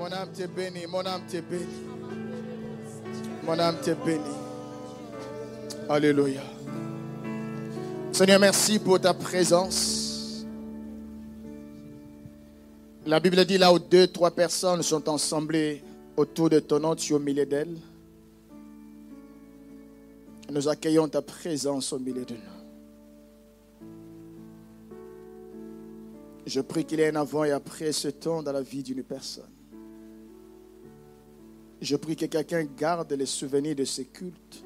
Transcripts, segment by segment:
Mon âme t'est bénie, mon âme t'est bénie. Mon âme t'est bénie. Alléluia. Seigneur, merci pour ta présence. La Bible dit là où deux, trois personnes sont ensemblées autour de ton nom, tu es au milieu d'elles. Nous accueillons ta présence au milieu de nous. Je prie qu'il y ait un avant et après ce temps dans la vie d'une personne. Je prie que quelqu'un garde les souvenirs de ces cultes,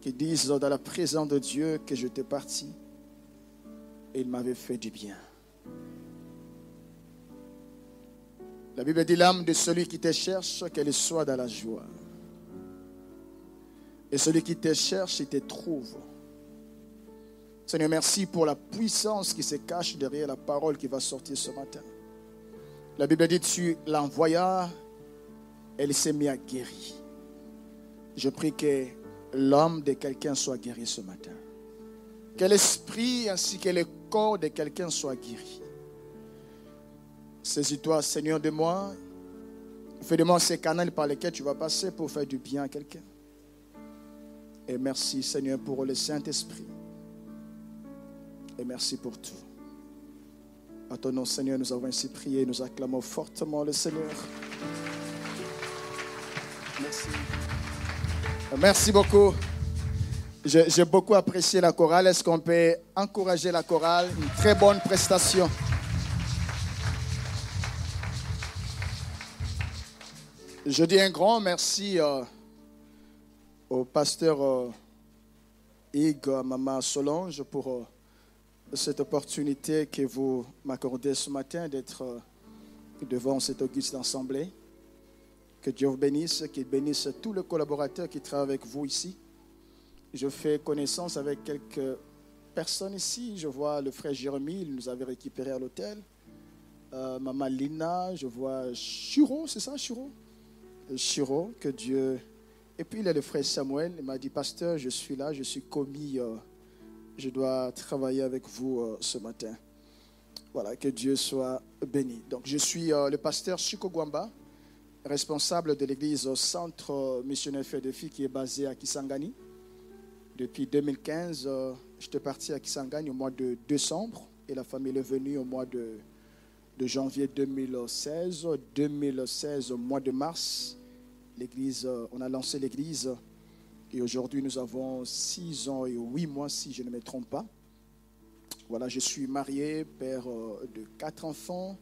qui disent dans la présence de Dieu que j'étais parti et il m'avait fait du bien. La Bible dit l'âme de celui qui te cherche, qu'elle soit dans la joie. Et celui qui te cherche, il te trouve. Seigneur, merci pour la puissance qui se cache derrière la parole qui va sortir ce matin. La Bible dit, tu l'envoyas, elle s'est mise à guérir. Je prie que l'âme de quelqu'un soit guéri ce matin. Que l'esprit ainsi que le corps de quelqu'un soit guéri. Saisis-toi, Seigneur, de moi. Fais de moi ces canaux par lesquels tu vas passer pour faire du bien à quelqu'un. Et merci, Seigneur, pour le Saint-Esprit. Et merci pour tout. À ton nom, Seigneur, nous avons ainsi prié. Nous acclamons fortement le Seigneur. Merci. Beaucoup. J'ai beaucoup apprécié la chorale. Est-ce qu'on peut encourager la chorale? Une très bonne prestation. Je dis un grand merci euh, au pasteur euh, Maman Solange, pour euh, cette opportunité que vous m'accordez ce matin d'être euh, devant cette auguste assemblée. Que Dieu vous bénisse, qu'il bénisse tous les collaborateurs qui travaillent avec vous ici. Je fais connaissance avec quelques personnes ici. Je vois le frère Jérémy, il nous avait récupéré à l'hôtel. Euh, Maman Lina, je vois Chiro, c'est ça, Chiro Chiro, que Dieu. Et puis il y a le frère Samuel, il m'a dit Pasteur, je suis là, je suis commis, euh, je dois travailler avec vous euh, ce matin. Voilà, que Dieu soit béni. Donc je suis euh, le pasteur Chico Gwamba, responsable de l'église au centre missionnaire filles qui est basé à Kisangani. Depuis 2015, euh, j'étais parti à Kisangani au mois de décembre et la famille est venue au mois de, janvier 2016. 2016, au mois de mars, l'église, euh, on a lancé l'église et aujourd'hui nous avons six ans et huit mois si je ne me trompe pas. Voilà, je suis marié, père euh, de quatre enfants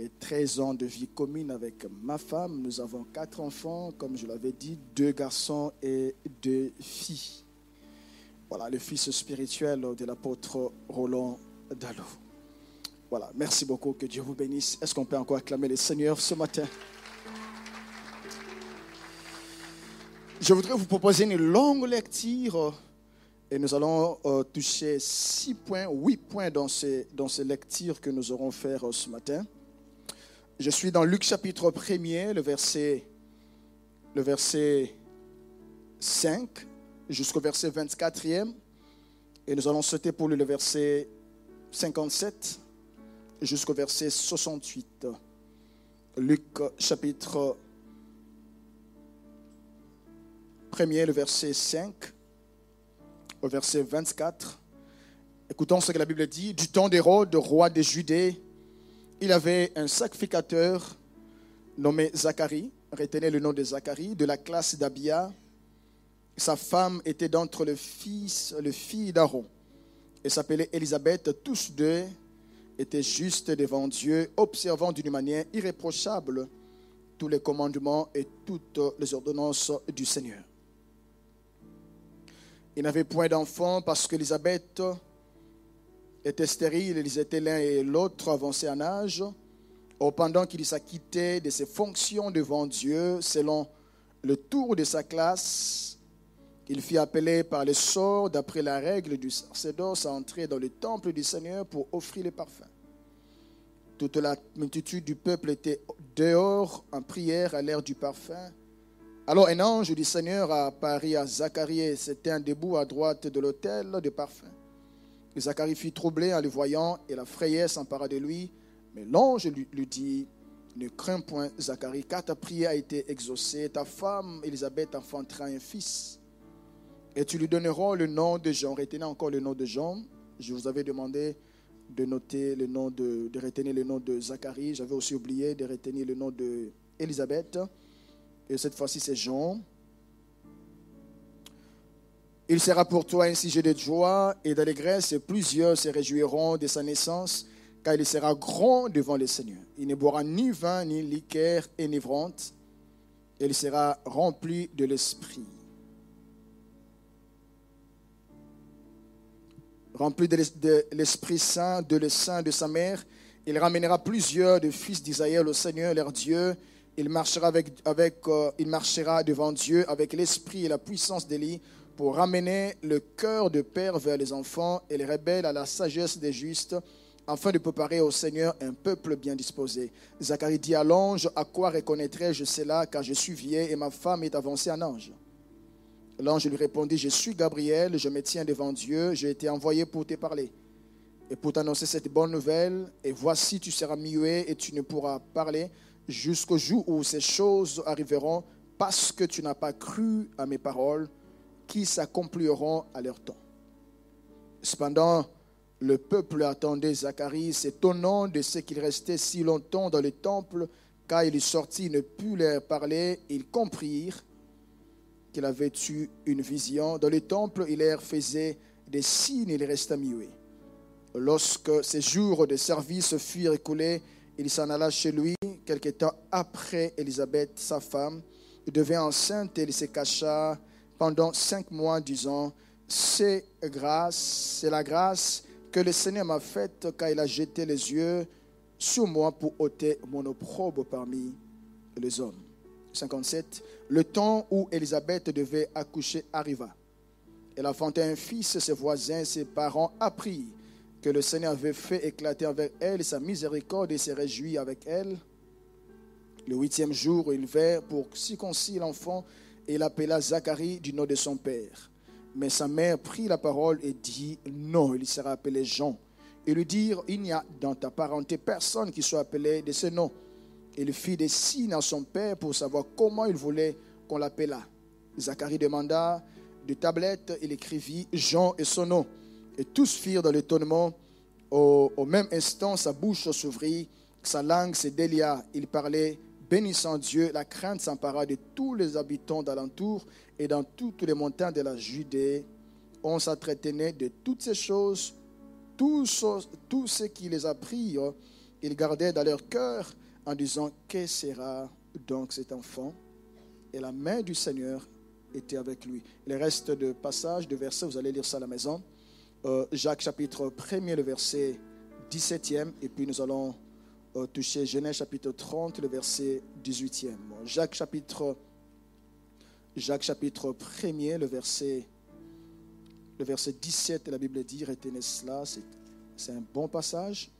et 13 ans de vie commune avec ma femme. Nous avons quatre enfants, comme je l'avais dit, deux garçons et deux filles. Voilà, le fils spirituel de l'apôtre Roland Dallot. Voilà, merci beaucoup, que Dieu vous bénisse. Est-ce qu'on peut encore acclamer le Seigneur ce matin? Je voudrais vous proposer une longue lecture et nous allons euh, toucher six points, huit points dans ces, dans ces lectures que nous aurons faire euh, ce matin. Je suis dans Luc chapitre 1er, le verset, le verset 5 jusqu'au verset 24e. Et nous allons sauter pour le verset 57 jusqu'au verset 68. Luc chapitre 1er, le verset 5 au verset 24. Écoutons ce que la Bible dit. Du temps d'Hérode, roi des Judées, il avait un sacrificateur nommé Zacharie. Retenez le nom de Zacharie, de la classe d'Abia. Sa femme était d'entre le fils, le fils d'Aaron et s'appelait Élisabeth. Tous deux étaient justes devant Dieu, observant d'une manière irréprochable tous les commandements et toutes les ordonnances du Seigneur. Il n'avait point d'enfant parce qu'Élisabeth étaient stériles, ils étaient l'un et l'autre avancés en âge. Or, pendant qu'il s'acquittait de ses fonctions devant Dieu, selon le tour de sa classe, il fit appeler par le sort, d'après la règle du sacerdoce, à entrer dans le temple du Seigneur pour offrir les parfums. Toute la multitude du peuple était dehors en prière à l'ère du parfum. Alors un ange du Seigneur a apparu à Zacharie et c'était un debout à droite de l'autel de parfum. Zacharie fut troublé en le voyant et la frayesse s'empara de lui. Mais l'ange lui, dit, ne crains point Zacharie, car ta prière a été exaucée. Ta femme Élisabeth enfantera un fils. Et tu lui donneras le nom de Jean. Retenez encore le nom de Jean. Je vous avais demandé de noter le nom de, de retenir le nom de Zacharie. J'avais aussi oublié de retenir le nom de Élisabeth. Et cette fois-ci, c'est Jean. Il sera pour toi un sujet de joie et d'allégresse, et plusieurs se réjouiront de sa naissance, car il sera grand devant le Seigneur. Il ne boira ni vin, ni liqueur enivrante, et il sera rempli de l'Esprit. Rempli de l'Esprit Saint, de le sein de sa mère, il ramènera plusieurs de fils d'Israël au Seigneur, leur Dieu. Il marchera, avec, avec, euh, il marchera devant Dieu avec l'esprit et la puissance d'Élie pour ramener le cœur de père vers les enfants et les rebelles à la sagesse des justes, afin de préparer au Seigneur un peuple bien disposé. Zacharie dit à l'ange, à quoi reconnaîtrai-je cela, car je suis vieil et ma femme est avancée en ange? L'ange lui répondit, je suis Gabriel, je me tiens devant Dieu, j'ai été envoyé pour te parler et pour t'annoncer cette bonne nouvelle, et voici, tu seras muet et tu ne pourras parler jusqu'au jour où ces choses arriveront, parce que tu n'as pas cru à mes paroles, qui s'accompliront à leur temps. Cependant, le peuple attendait Zacharie, s'étonnant de ce qu'il restait si longtemps dans le temple, car il est sorti, il ne put leur parler, ils comprirent qu'il avait eu une vision. Dans le temple, il leur faisait des signes, il resta muet. Lorsque ses jours de service furent écoulés, il s'en alla chez lui. Quelque temps après, Élisabeth, sa femme, devint enceinte et il se cacha pendant cinq mois, disant C'est grâce, c'est la grâce que le Seigneur m'a faite car il a jeté les yeux sur moi pour ôter mon opprobre parmi les hommes. 57. Le temps où Élisabeth devait accoucher arriva. Elle enfantait un fils, ses voisins, ses parents apprirent que le Seigneur avait fait éclater avec elle sa miséricorde et s'est réjoui avec elle. Le huitième jour, il vint pour circoncire l'enfant et l'appela Zacharie du nom de son père. Mais sa mère prit la parole et dit, non, il sera appelé Jean. Et lui dirent, il n'y a dans ta parenté personne qui soit appelé de ce nom. Il fit des signes à son père pour savoir comment il voulait qu'on l'appelât. Zacharie demanda de tablette, il écrivit Jean et son nom. Et tous firent dans l'étonnement. Au, au, même instant, sa bouche s'ouvrit, sa langue se délia. Il parlait, bénissant Dieu. La crainte s'empara de tous les habitants d'alentour et dans toutes les montagnes de la Judée. On s'entretenait de toutes ces choses. Tous ceux qui les apprirent, ils gardaient dans leur cœur en disant Que sera donc cet enfant? Et la main du Seigneur était avec lui. Le reste de passage, de versets, vous allez lire ça à la maison. Euh, Jacques chapitre 1er, le verset 17e, et puis nous allons toucher Genèse chapitre 30, le verset 18e. Jacques chapitre, Jacques chapitre 1er, le verset, le verset 17, la Bible dit, retenez cela, c'est un bon passage.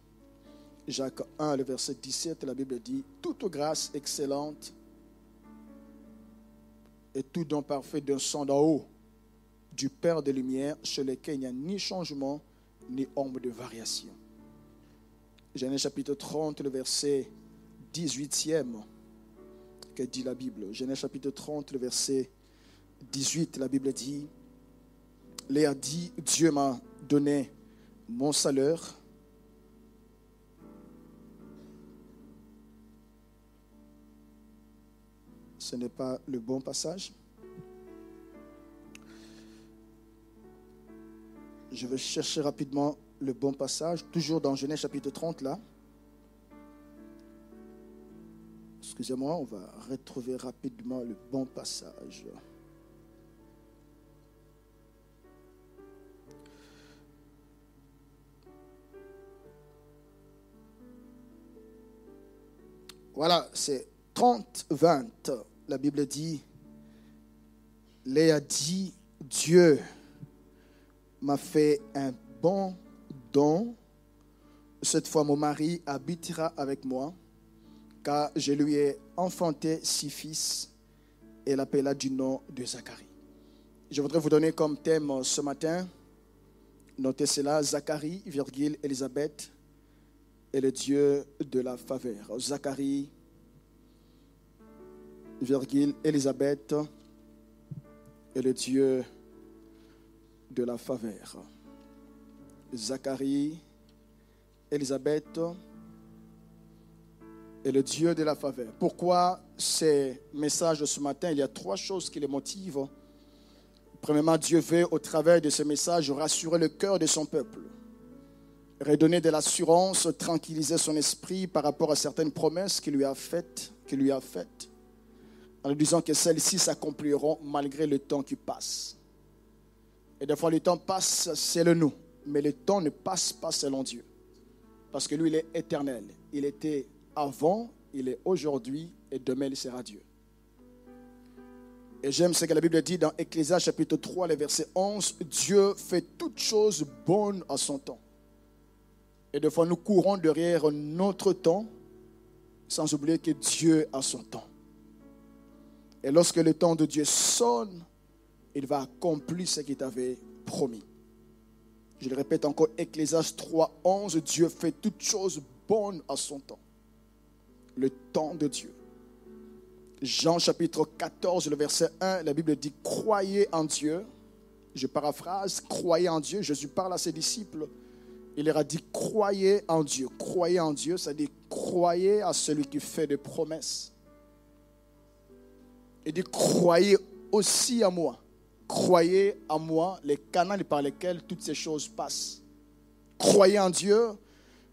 Jacques 1, le verset 17, la Bible dit, toute grâce excellente et tout don parfait d'un son d'en haut du Père de lumière, chez lequel il n'y a ni changement, ni ombre de variation. Genèse chapitre 30, le verset 18e, que dit la Bible. Genèse chapitre 30, le verset 18, la Bible dit, Léa dit, Dieu m'a donné mon salaire. Ce n'est pas le bon passage. Je vais chercher rapidement le bon passage, toujours dans Genèse chapitre 30 là. Excusez-moi, on va retrouver rapidement le bon passage. Voilà, c'est 30, 20. La Bible dit, Léa dit, Dieu m'a fait un bon don. Cette fois, mon mari habitera avec moi, car je lui ai enfanté six fils et l'appela du nom de Zacharie. Je voudrais vous donner comme thème ce matin, notez cela, Zacharie, virgule, Élisabeth est le Dieu de la faveur. Zacharie, virgule, Élisabeth est le Dieu de la faveur. Zacharie, Élisabeth est le Dieu de la faveur. Pourquoi ces messages de ce matin? Il y a trois choses qui les motivent. Premièrement, Dieu veut, au travers de ce message, rassurer le cœur de son peuple, redonner de l'assurance, tranquilliser son esprit par rapport à certaines promesses qu'il lui a faites, qu'il lui a faites, en lui disant que celles-ci s'accompliront malgré le temps qui passe. Et des fois, le temps passe selon nous, mais le temps ne passe pas selon Dieu. Parce que lui, il est éternel. Il était avant, il est aujourd'hui, et demain, il sera Dieu. Et j'aime ce que la Bible dit dans Ecclésias chapitre 3, le verset 11, Dieu fait toutes choses bonnes à son temps. Et des fois, nous courons derrière notre temps sans oublier que Dieu a son temps. Et lorsque le temps de Dieu sonne, il va accomplir ce qu'il t'avait promis. Je le répète encore, Ecclésias 3, 11, Dieu fait toutes choses bonnes à son temps. Le temps de Dieu. Jean chapitre 14, le verset 1, la Bible dit, croyez en Dieu. Je paraphrase, croyez en Dieu. Jésus parle à ses disciples. Il leur a dit, croyez en Dieu. Croyez en Dieu, ça dit, croyez à celui qui fait des promesses. Il dit, croyez aussi à moi. Croyez en moi, les canaux par lesquels toutes ces choses passent. Croyez en Dieu,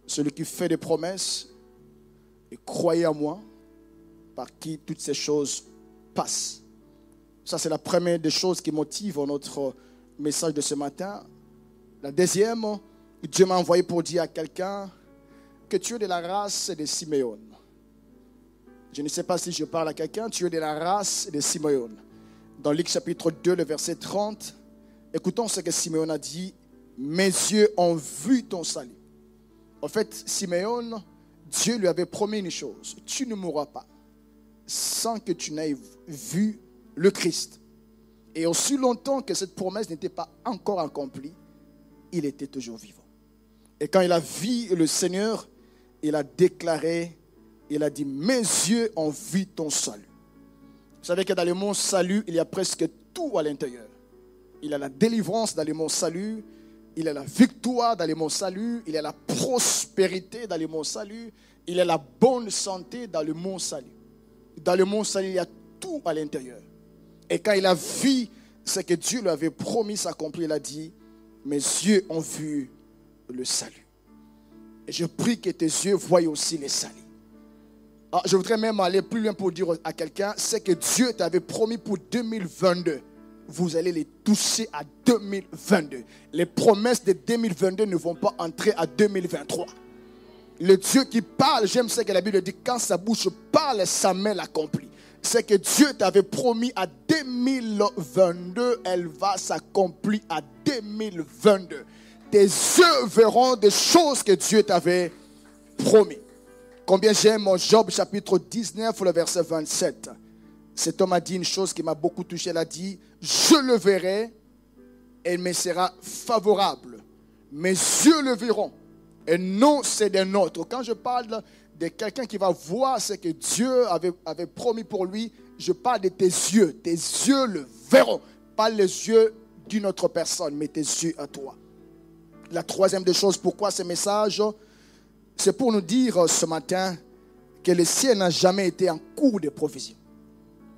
celui qui fait des promesses, et croyez en moi, par qui toutes ces choses passent. Ça, c'est la première des choses qui motive notre message de ce matin. La deuxième, Dieu m'a envoyé pour dire à quelqu'un que tu es de la race de Simeon. Je ne sais pas si je parle à quelqu'un, tu es de la race de Simeon. Dans Luc chapitre 2, le verset 30, écoutons ce que Simeon a dit. Mes yeux ont vu ton salut. En fait, Simeon, Dieu lui avait promis une chose, tu ne mourras pas sans que tu n'aies vu le Christ. Et aussi longtemps que cette promesse n'était pas encore accomplie, il était toujours vivant. Et quand il a vu le Seigneur, il a déclaré, il a dit, mes yeux ont vu ton salut. Vous savez que dans le mot salut, il y a presque tout à l'intérieur. Il y a la délivrance dans le mot salut, il y a la victoire dans le mot salut, il y a la prospérité dans le mot salut, il y a la bonne santé dans le mot salut dans le monde salut, il y a tout à l'intérieur. Et quand il a vu ce que Dieu lui avait promis s'accomplir, il a dit, mes yeux ont vu le salut. Et je prie que tes yeux voient aussi le salut. Ah, je voudrais même aller plus loin pour dire à quelqu'un, c'est que Dieu t'avait promis pour 2022. Vous allez les toucher à 2022. Les promesses de 2022 ne vont pas entrer à 2023 le Dieu qui parle, j'aime ce que la Bible dit, quand sa bouche parle, sa main l'accomplit. C'est que Dieu t'avait promis à 2022, elle va s'accomplir à 2022. Tes yeux verront des choses que Dieu t'avait promis. Combien j'aime Job chapitre 19, le verset 27. Cet homme a dit une chose qui m'a beaucoup touché. Il a dit, je le verrai et il me sera favorable. Mes yeux le verront et non, c'est des nôtres. Quand je parle de quelqu'un qui va voir ce que Dieu avait, avait promis pour lui, je parle de tes yeux. Tes yeux le verront. Pas les yeux d'une autre personne, mais tes yeux à toi. La troisième des choses, pourquoi ce message? C'est pour nous dire ce matin que le ciel n'a jamais été en cours de provision.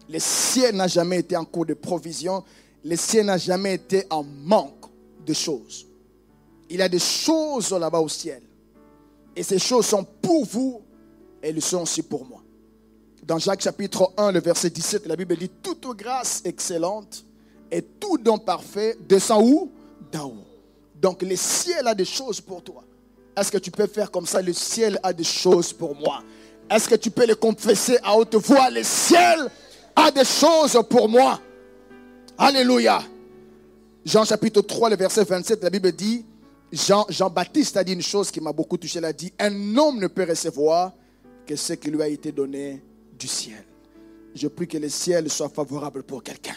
Le ciel n'a jamais été en cours de provision. Le ciel n'a jamais été en manque de choses. Il y a des choses là-bas au ciel. Et ces choses sont pour vous et elles sont aussi pour moi. Dans Jacques chapitre 1, le verset 17, la Bible dit, toute grâce excellente et tout don parfait descend où? D'en haut. Donc le ciel a des choses pour toi. Est-ce que tu peux faire comme ça? Le ciel a des choses pour moi. Est-ce que tu peux le confesser à haute voix? Le ciel a des choses pour moi. Alléluia. Jean chapitre 3, le verset 27, la Bible dit, Jean, Jean-Baptiste a dit une chose qui m'a beaucoup touché. Il a dit, un homme ne peut recevoir que ce qui lui a été donné du ciel. Je prie que le ciel soit favorable pour quelqu'un.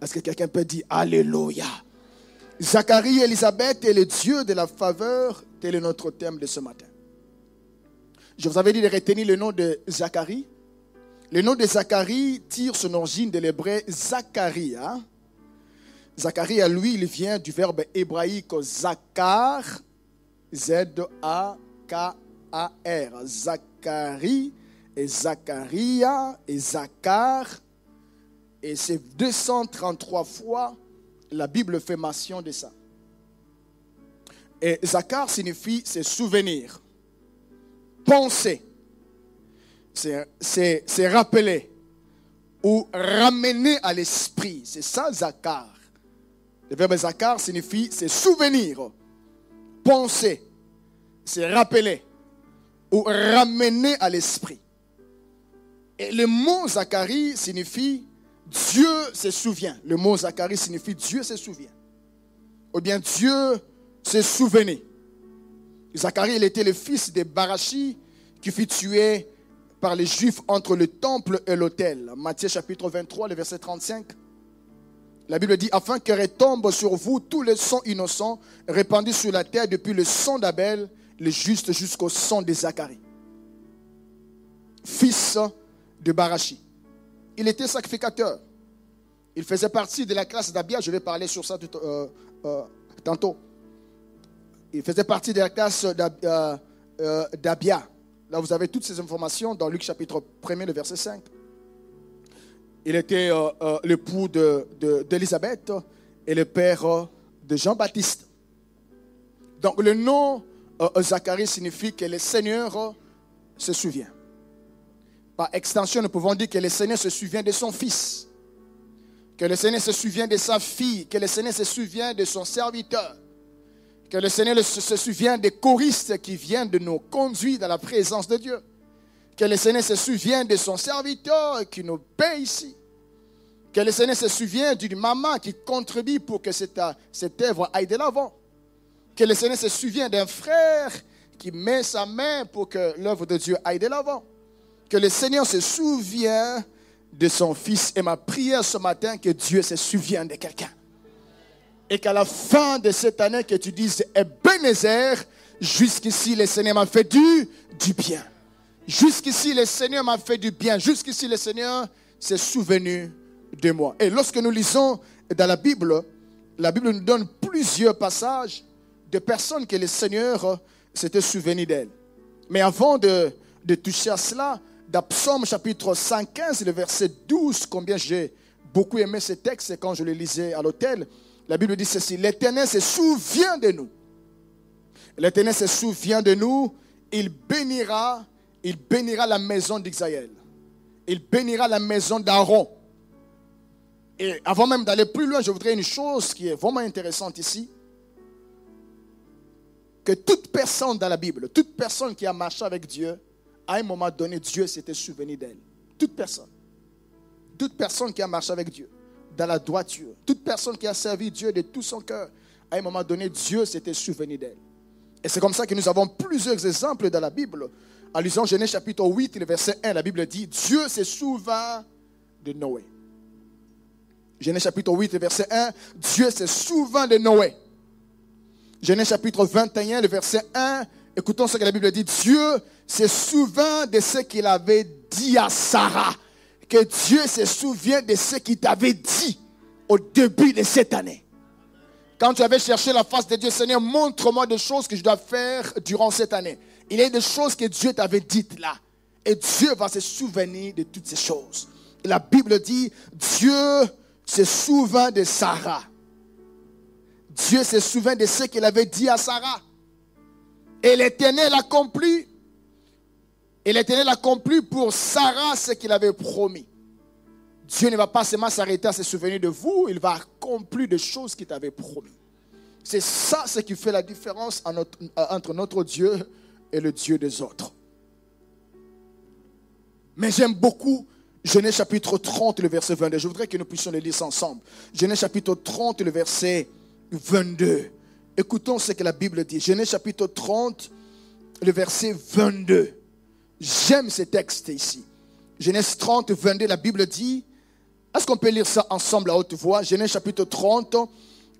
Est-ce que quelqu'un peut dire Alléluia? Zacharie et Elisabeth est le Dieu de la faveur. Tel est notre thème de ce matin. Je vous avais dit de retenir le nom de Zacharie. Le nom de Zacharie tire son origine de l'hébreu Zacharie. Zacharie, à lui, il vient du verbe hébraïque Zachar, Z-A-K-A-R. Zacharie et Zacharia et Zachar. Et c'est 233 fois la Bible fait mention de ça. Et Zachar signifie se souvenir, penser, c'est rappeler ou ramener à l'esprit. C'est ça Zachar. Le verbe Zachar signifie se souvenir, penser, se rappeler ou ramener à l'esprit. Et le mot Zacharie signifie Dieu se souvient. Le mot Zacharie signifie Dieu se souvient. Ou bien Dieu se souvenait. Zacharie, il était le fils de Barachi qui fut tué par les Juifs entre le temple et l'autel. Matthieu chapitre 23, le verset 35. La Bible dit, afin que retombe sur vous tous les sons innocents répandus sur la terre depuis le sang d'Abel, le juste jusqu'au sang de Zacharie. Fils de Barachi. Il était sacrificateur. Il faisait partie de la classe d'Abia. Je vais parler sur ça euh, euh, tantôt. Il faisait partie de la classe euh, d'Abia. Là, vous avez toutes ces informations dans Luc chapitre 1, le verset 5. Il était l'époux d'Élisabeth et le père de Jean-Baptiste. Donc, le nom Zacharie signifie que le Seigneur se souvient. Par extension, nous pouvons dire que le Seigneur se souvient de son fils, que le Seigneur se souvient de sa fille, que le Seigneur se souvient de son serviteur, que le Seigneur se souvient des choristes qui viennent de nous conduire dans la présence de Dieu, que le Seigneur se souvient de son serviteur qui nous paie ici, que le Seigneur se souvient d'une maman qui contribue pour que cette, cette œuvre aille de l'avant, que le Seigneur se souvient d'un frère qui met sa main pour que l'œuvre de Dieu aille de l'avant que le Seigneur se souvient de son Fils. Et ma prière ce matin, que Dieu se souvienne de quelqu'un. Et qu'à la fin de cette année, que tu dises, Ebenezer, jusqu'ici le Seigneur m'a fait du, du bien. Jusqu'ici le Seigneur m'a fait du bien. Jusqu'ici le Seigneur s'est souvenu de moi. Et lorsque nous lisons dans la Bible, la Bible nous donne plusieurs passages de personnes que le Seigneur s'était souvenu d'elles. Mais avant de, de toucher à cela, dans Psaume chapitre 115, le verset 12, combien j'ai beaucoup aimé ce texte quand je le lisais à l'hôtel. La Bible dit ceci, l'Éternel se souvient de nous. L'Éternel se souvient de nous, il bénira, il bénira la maison d'Israël. Il bénira la maison d'Aaron. Et avant même d'aller plus loin, je voudrais une chose qui est vraiment intéressante ici. Que toute personne dans la Bible, toute personne qui a marché avec Dieu, à un moment donné, Dieu s'était souvenu d'elle. Toute personne. Toute personne qui a marché avec Dieu dans la droiture. Toute personne qui a servi Dieu de tout son cœur. À un moment donné, Dieu s'était souvenu d'elle. Et c'est comme ça que nous avons plusieurs exemples dans la Bible. En lisant Genèse chapitre 8, le verset 1, la Bible dit Dieu se souvint de Noé. Genèse chapitre 8, le verset 1, Dieu se souvint de Noé. Genèse chapitre 21, le verset 1, écoutons ce que la Bible dit Dieu se souvient de ce qu'il avait dit à Sarah. Que Dieu se souvient de ce qu'il t'avait dit au début de cette année. Quand tu avais cherché la face de Dieu, Seigneur, montre-moi des choses que je dois faire durant cette année. Il y a des choses que Dieu t'avait dites là. Et Dieu va se souvenir de toutes ces choses. La Bible dit, Dieu se souvient de Sarah. Dieu se souvient de ce qu'il avait dit à Sarah. Et l'Éternel accomplit et l'Éternel accomplit pour Sarah ce qu'il avait promis. Dieu ne va pas seulement s'arrêter à se souvenir de vous, il va accomplir des choses qu'il t'avait promis. C'est ça ce qui fait la différence entre notre Dieu et le Dieu des autres. Mais j'aime beaucoup Genèse chapitre 30, le verset 22. Je voudrais que nous puissions le lire ensemble. Genèse chapitre 30, le verset 22. Écoutons ce que la Bible dit. Genèse chapitre 30, le verset 22. J'aime ce texte ici. Genèse 30, 22, la Bible dit, est-ce qu'on peut lire ça ensemble à haute voix? Genèse chapitre 30,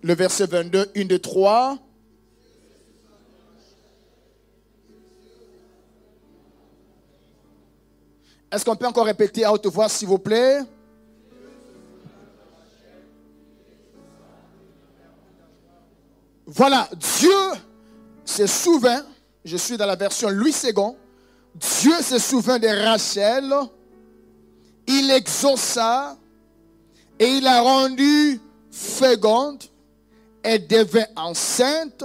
le verset 22, une de trois. Est-ce qu'on peut encore répéter à haute voix, s'il vous plaît? Voilà, Dieu se souvint, je suis dans la version Louis II, Dieu se souvint de Rachel, il exauça et il a rendu féconde, elle devint enceinte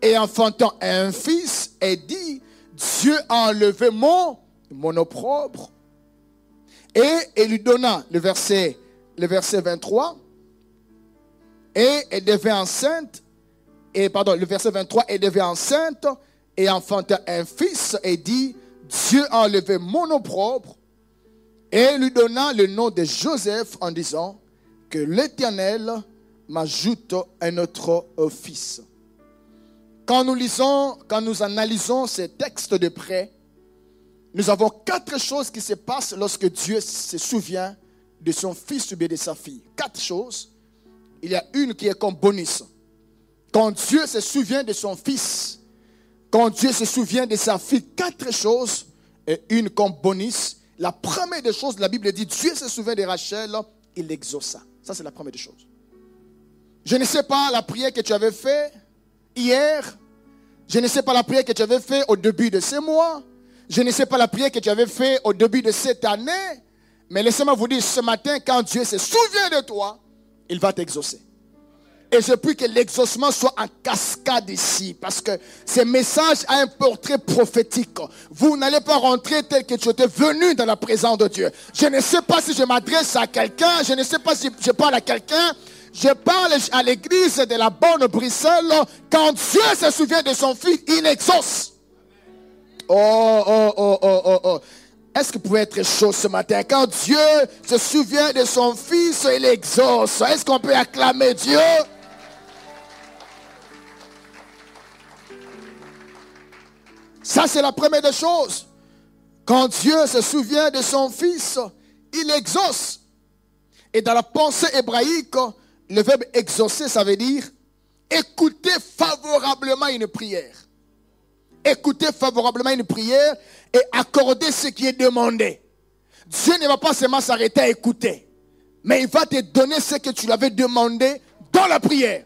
et enfantant un fils et dit, Dieu a enlevé mon, opprobre et elle lui donna le verset, le verset 23. Et elle devint enceinte. Et pardon, le verset 23, elle devint enceinte et enfanta un fils et dit, Dieu a enlevé mon opprobre. Et elle lui donna le nom de Joseph en disant que l'Éternel m'ajoute un autre fils. Quand nous lisons, quand nous analysons ces textes de près, nous avons quatre choses qui se passent lorsque Dieu se souvient de son fils ou bien de sa fille. Quatre choses. Il y a une qui est comme bonus. Quand Dieu se souvient de son fils, quand Dieu se souvient de sa fille, quatre choses et une comme bonus. La première des choses, la Bible dit, Dieu se souvient de Rachel, il l'exauça. Ça, c'est la première des choses. Je ne sais pas la prière que tu avais fait hier. Je ne sais pas la prière que tu avais fait au début de ce mois. Je ne sais pas la prière que tu avais fait au début de cette année, mais laissez-moi vous dire, ce matin, quand Dieu se souvient de toi, il va t'exaucer. Et je prie que l'exaucement soit en cascade ici, parce que ce message a un portrait prophétique. Vous n'allez pas rentrer tel que tu étais venu dans la présence de Dieu. Je ne sais pas si je m'adresse à quelqu'un, je ne sais pas si je parle à quelqu'un. Je parle à l'église de la bonne Bruxelles. Quand Dieu se souvient de son fils, il exauce. Oh, oh, oh, oh, oh, oh. Est-ce que vous pouvez être chaud ce matin? Quand Dieu se souvient de son fils, il exauce. Est-ce qu'on peut acclamer Dieu? Ça, c'est la première des choses. Quand Dieu se souvient de son fils, il exauce. Et dans la pensée hébraïque, le verbe exaucer, ça veut dire écouter favorablement une prière écouter favorablement une prière et accorder ce qui est demandé. Dieu ne va pas seulement s'arrêter à écouter, mais il va te donner ce que tu lui avais demandé dans la prière.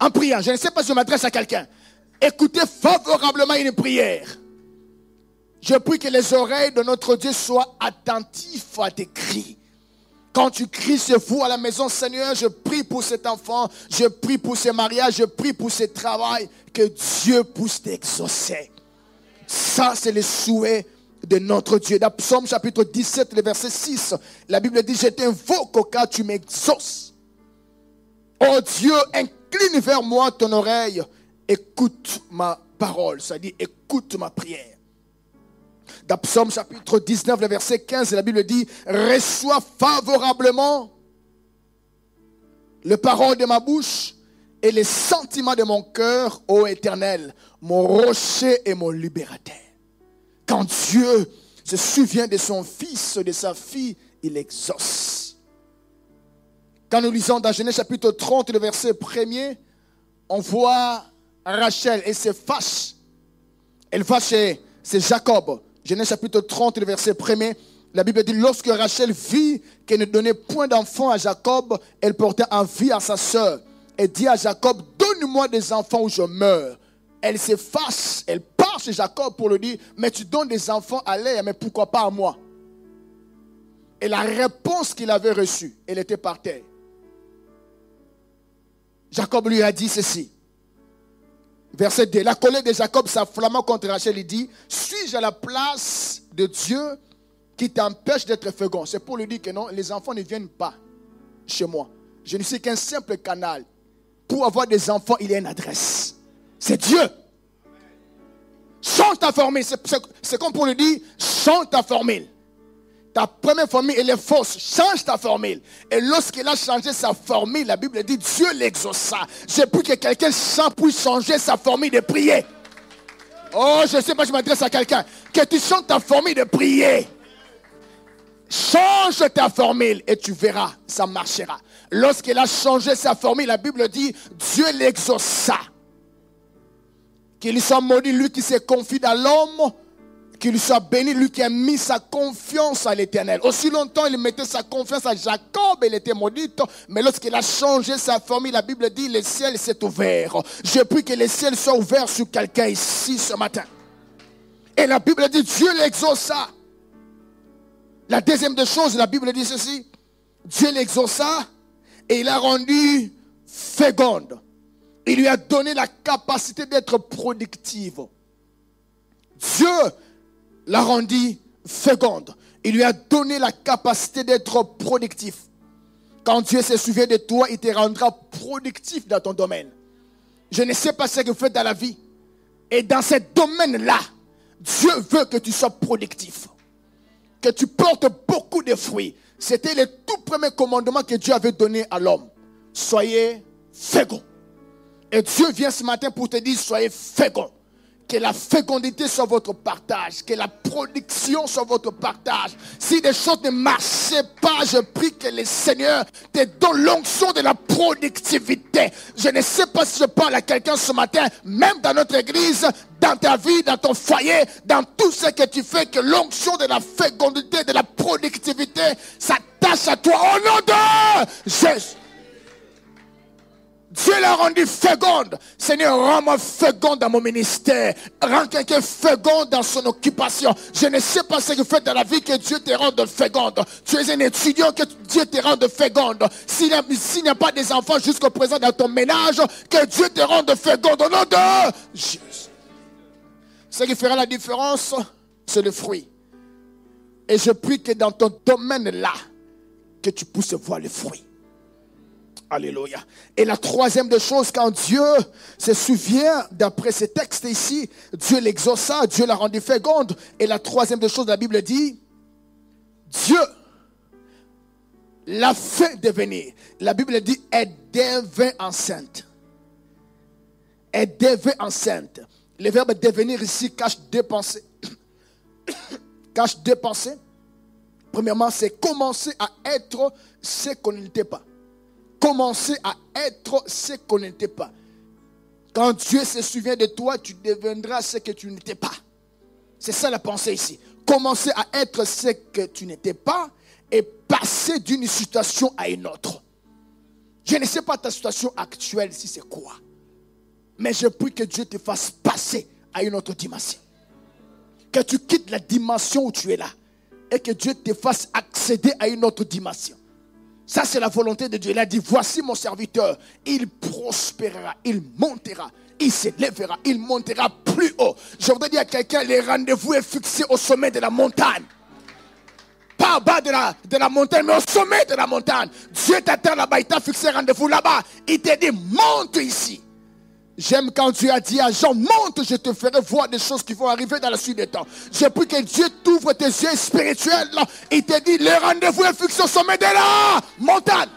En priant, je ne sais pas si je m'adresse à quelqu'un. Écoutez favorablement une prière. Je prie que les oreilles de notre Dieu soient attentives à tes cris. Quand tu cries chez vous à la maison, Seigneur, je prie pour cet enfant, je prie pour ce mariage, je prie pour ce travail, que Dieu puisse t'exaucer. Ça, c'est le souhait de notre Dieu. Dans Psaume chapitre 17, le verset 6, la Bible dit, je t'invoque car tu m'exauces. Oh Dieu, incline vers moi ton oreille, écoute ma parole, dit écoute ma prière. Dans Psaume chapitre 19, le verset 15, la Bible dit, reçois favorablement les paroles de ma bouche et les sentiments de mon cœur, ô Éternel, mon rocher et mon libérateur. Quand Dieu se souvient de son fils, de sa fille, il exauce. Quand nous lisons dans Genèse chapitre 30, le verset 1 on voit Rachel et se fâche. Elle va chez, Jacob. Genèse chapitre 30, le verset 1 la Bible dit, lorsque Rachel vit qu'elle ne donnait point d'enfant à Jacob, elle portait envie à sa sœur et dit à Jacob, donne-moi des enfants ou je meurs. Elle s'efface, elle part chez Jacob pour lui dire, mais tu donnes des enfants à l'air, mais pourquoi pas à moi? Et la réponse qu'il avait reçue, elle était par terre. Jacob lui a dit ceci. Verset 2. La colère de Jacob s'afflamant contre Rachel, il dit, suis-je à la place de Dieu qui t'empêche d'être fécond? C'est pour lui dire que non, les enfants ne viennent pas chez moi. Je ne suis qu'un simple canal pour avoir des enfants, il y a une adresse. C'est Dieu. Change ta formule. C'est comme pour le dire, change ta formule. Ta première formule, elle est fausse. Change ta formule. Et lorsqu'il a changé sa formule, la Bible dit Dieu l'exauça. J'ai pu que quelqu'un puisse changer sa formule de prier. Oh, je ne sais pas, je m'adresse à quelqu'un. Que tu changes ta formule de prier. Change ta formule et tu verras, ça marchera. Lorsqu'il a changé sa formule, la Bible dit Dieu l'exauça. Qu'il soit maudit, lui qui se confie dans l'homme qu'il soit béni, lui qui a mis sa confiance à l'éternel. Aussi longtemps, il mettait sa confiance à Jacob, il était maudit. Mais lorsqu'il a changé sa famille, la Bible dit, le ciel s'est ouvert. Je prie que le ciel soit ouvert sur quelqu'un ici ce matin. Et la Bible dit, Dieu l'exauça. La deuxième des choses, la Bible dit ceci. Dieu l'exauça et il a rendu féconde. Il lui a donné la capacité d'être productive. Dieu l'a rendu féconde. Il lui a donné la capacité d'être productif. Quand Dieu se souvient de toi, il te rendra productif dans ton domaine. Je ne sais pas ce que vous faites dans la vie. Et dans ce domaine-là, Dieu veut que tu sois productif. Que tu portes beaucoup de fruits. C'était le tout premier commandement que Dieu avait donné à l'homme. Soyez fécond. Et Dieu vient ce matin pour te dire, soyez fécond que la fécondité soit votre partage, que la production soit votre partage. Si des choses ne marchaient pas, je prie que le Seigneur te donne l'onction de la productivité. Je ne sais pas si je parle à quelqu'un ce matin, même dans notre église, dans ta vie, dans ton foyer, dans tout ce que tu fais, que l'onction de la fécondité, de la productivité s'attache à toi. Au nom de Jésus. Dieu l'a rendu féconde. Seigneur, rends-moi féconde dans mon ministère. Rends quelqu'un féconde dans son occupation. Je ne sais pas ce que tu fais dans la vie que Dieu te rende féconde. Tu es un étudiant que Dieu te rende féconde. S'il n'y a, pas des enfants jusqu'au présent dans ton ménage, que Dieu te rende féconde. Au nom de Jésus. Ce qui fera la différence, c'est le fruit. Et je prie que dans ton domaine-là, que tu puisses voir le fruit. Alléluia. Et la troisième des choses, quand Dieu se souvient, d'après ces textes ici, Dieu l'exauça, Dieu l'a rendu féconde. Et la troisième des choses, la Bible dit, Dieu l'a fait devenir. La Bible dit, elle devint enceinte. Elle devint enceinte. Le verbe devenir ici cache deux pensées. cache deux pensées. Premièrement, c'est commencer à être ce qu'on n'était pas commencer à être ce qu'on n'était pas. Quand Dieu se souvient de toi, tu deviendras ce que tu n'étais pas. C'est ça la pensée ici. Commencer à être ce que tu n'étais pas et passer d'une situation à une autre. Je ne sais pas ta situation actuelle si c'est quoi. Mais je prie que Dieu te fasse passer à une autre dimension. Que tu quittes la dimension où tu es là. Et que Dieu te fasse accéder à une autre dimension. Ça, c'est la volonté de Dieu. Il a dit, voici mon serviteur. Il prospérera, il montera, il s'élèvera, il montera plus haut. Je voudrais dire à quelqu'un, le rendez-vous est fixé au sommet de la montagne. Pas en bas de la, de la montagne, mais au sommet de la montagne. Dieu t'attend là-bas, il t'a fixé rendez-vous là-bas. Il t'a dit, monte ici. J'aime quand Dieu a dit à Jean, monte, je te ferai voir des choses qui vont arriver dans la suite des temps. J'ai pris que Dieu t'ouvre tes yeux spirituels. Il te dit, le rendez-vous est fixé au sommet de la montagne.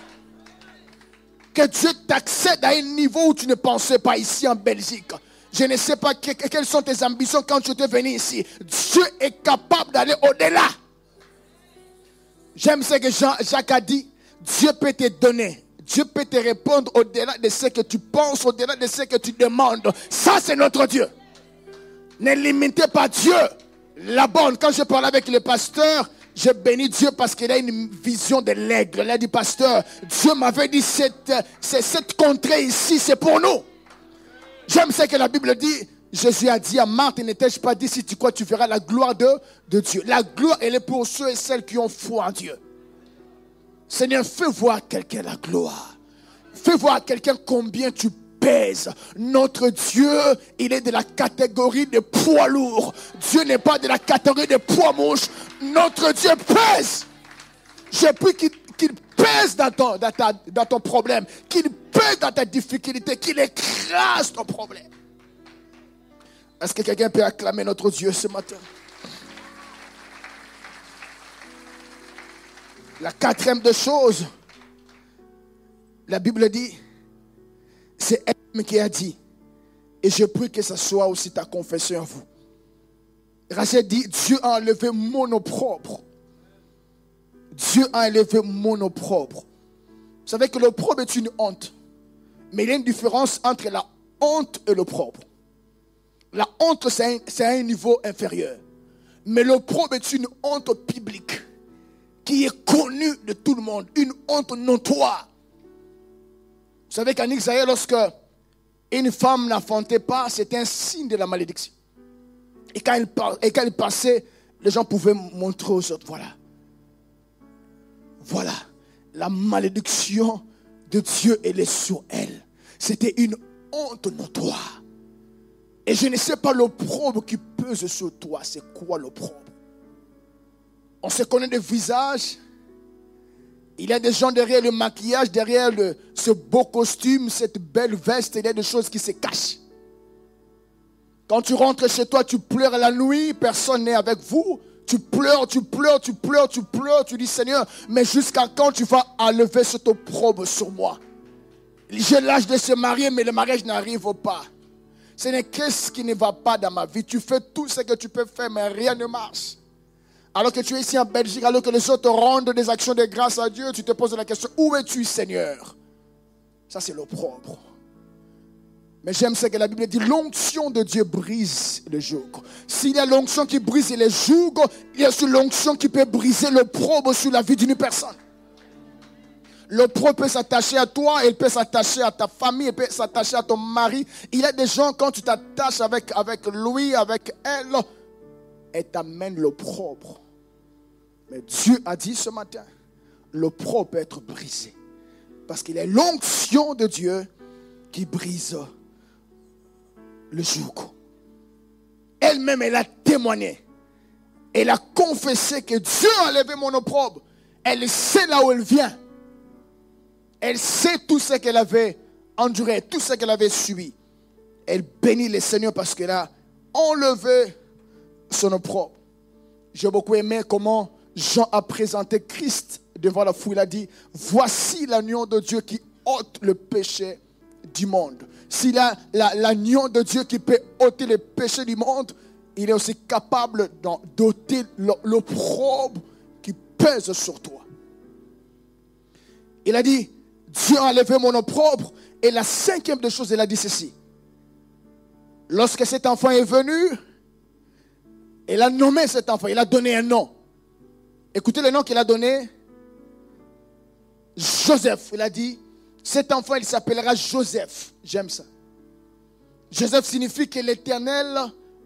Que Dieu t'accède à un niveau où tu ne pensais pas ici en Belgique. Je ne sais pas quelles sont tes ambitions quand tu es venu ici. Dieu est capable d'aller au-delà. J'aime ce que Jacques a dit. Dieu peut te donner Dieu peut te répondre au-delà de ce que tu penses, au-delà de ce que tu demandes. Ça, c'est notre Dieu. Ne limitez pas Dieu. La bonne, quand je parle avec le pasteur, je bénis Dieu parce qu'il a une vision de l'aigle. Il a dit, pasteur, Dieu m'avait dit, cette, cette contrée ici, c'est pour nous. J'aime ce que la Bible dit. Jésus a dit à Marthe, n'étais-je pas dit, si tu crois, tu verras la gloire de, de Dieu. La gloire, elle est pour ceux et celles qui ont foi en Dieu. Seigneur, fais voir quelqu'un la gloire. Fais voir quelqu'un combien tu pèses. Notre Dieu, il est de la catégorie de poids lourds. Dieu n'est pas de la catégorie de poids mouches. Notre Dieu pèse. J'ai pris qu'il pèse dans ton, dans ton problème, qu'il pèse dans ta difficulté, qu'il écrase ton problème. Est-ce que quelqu'un peut acclamer notre Dieu ce matin? La quatrième de choses, la Bible dit, c'est elle qui a dit, et je prie que ce soit aussi ta confession à vous. Rachel dit, Dieu a enlevé mon opprobre. Dieu a enlevé mon opprobre. Vous savez que l'opprobre est une honte. Mais il y a une différence entre la honte et l'opprobre. La honte, c'est un, un, niveau inférieur. Mais l'opprobre est une honte publique qui est connue de tout le monde. Une honte notoire. Vous savez qu'en Israël, lorsque une femme n'enfantait pas, c'était un signe de la malédiction. Et quand elle, et quand elle passait, les gens pouvaient montrer aux autres, voilà. Voilà. La malédiction de Dieu, elle est sur elle. C'était une honte notoire. Et je ne sais pas l'opprobre qui pèse sur toi. C'est quoi l'opprobre? On se connaît des visages. Il y a des gens derrière le maquillage, derrière ce beau costume, cette belle veste. Il y a des choses qui se cachent. Quand tu rentres chez toi, tu pleures la nuit, personne n'est avec vous. Tu pleures, tu pleures, tu pleures, tu pleures, tu dis Seigneur, mais jusqu'à quand tu vas enlever cette opprobre sur moi? J'ai l'âge de se marier, mais le mariage n'arrive pas. Ce n'est qu'est-ce qui ne va pas dans ma vie. Tu fais tout ce que tu peux faire, mais rien ne marche. Alors que tu es ici en Belgique, alors que les autres rendent des actions de grâce à Dieu, tu te poses la question, où es-tu Seigneur? Ça c'est l'opprobre. Mais j'aime ce que la Bible dit, l'onction de Dieu brise le joug. S'il y a l'onction qui brise les jougs, il y a aussi l'onction qui peut briser le probe sur la vie d'une personne. Le probe peut s'attacher à toi, il peut s'attacher à ta famille, il peut s'attacher à ton mari. Il y a des gens, quand tu t'attaches avec, avec lui, avec elle, elle t'amène l'opprobre. Mais Dieu a dit ce matin, l'opprobre peut être brisé. Parce qu'il est l'onction de Dieu qui brise le joug. Elle-même, elle a témoigné. Elle a confessé que Dieu a enlevé mon opprobre. Elle sait là où elle vient. Elle sait tout ce qu'elle avait enduré, tout ce qu'elle avait subi. Elle bénit le Seigneur parce qu'elle a enlevé son opprobre. J'ai beaucoup aimé comment Jean a présenté Christ devant la foule. Il a dit, voici l'agneau de Dieu qui ôte le péché du monde. S'il a l'agneau de Dieu qui peut ôter les péchés du monde, il est aussi capable d'ôter l'opprobre qui pèse sur toi. Il a dit, Dieu a enlevé mon opprobre. Et la cinquième des choses, il a dit ceci. Lorsque cet enfant est venu, il a nommé cet enfant, il a donné un nom. Écoutez le nom qu'il a donné. Joseph. Il a dit, cet enfant, il s'appellera Joseph. J'aime ça. Joseph signifie que l'Éternel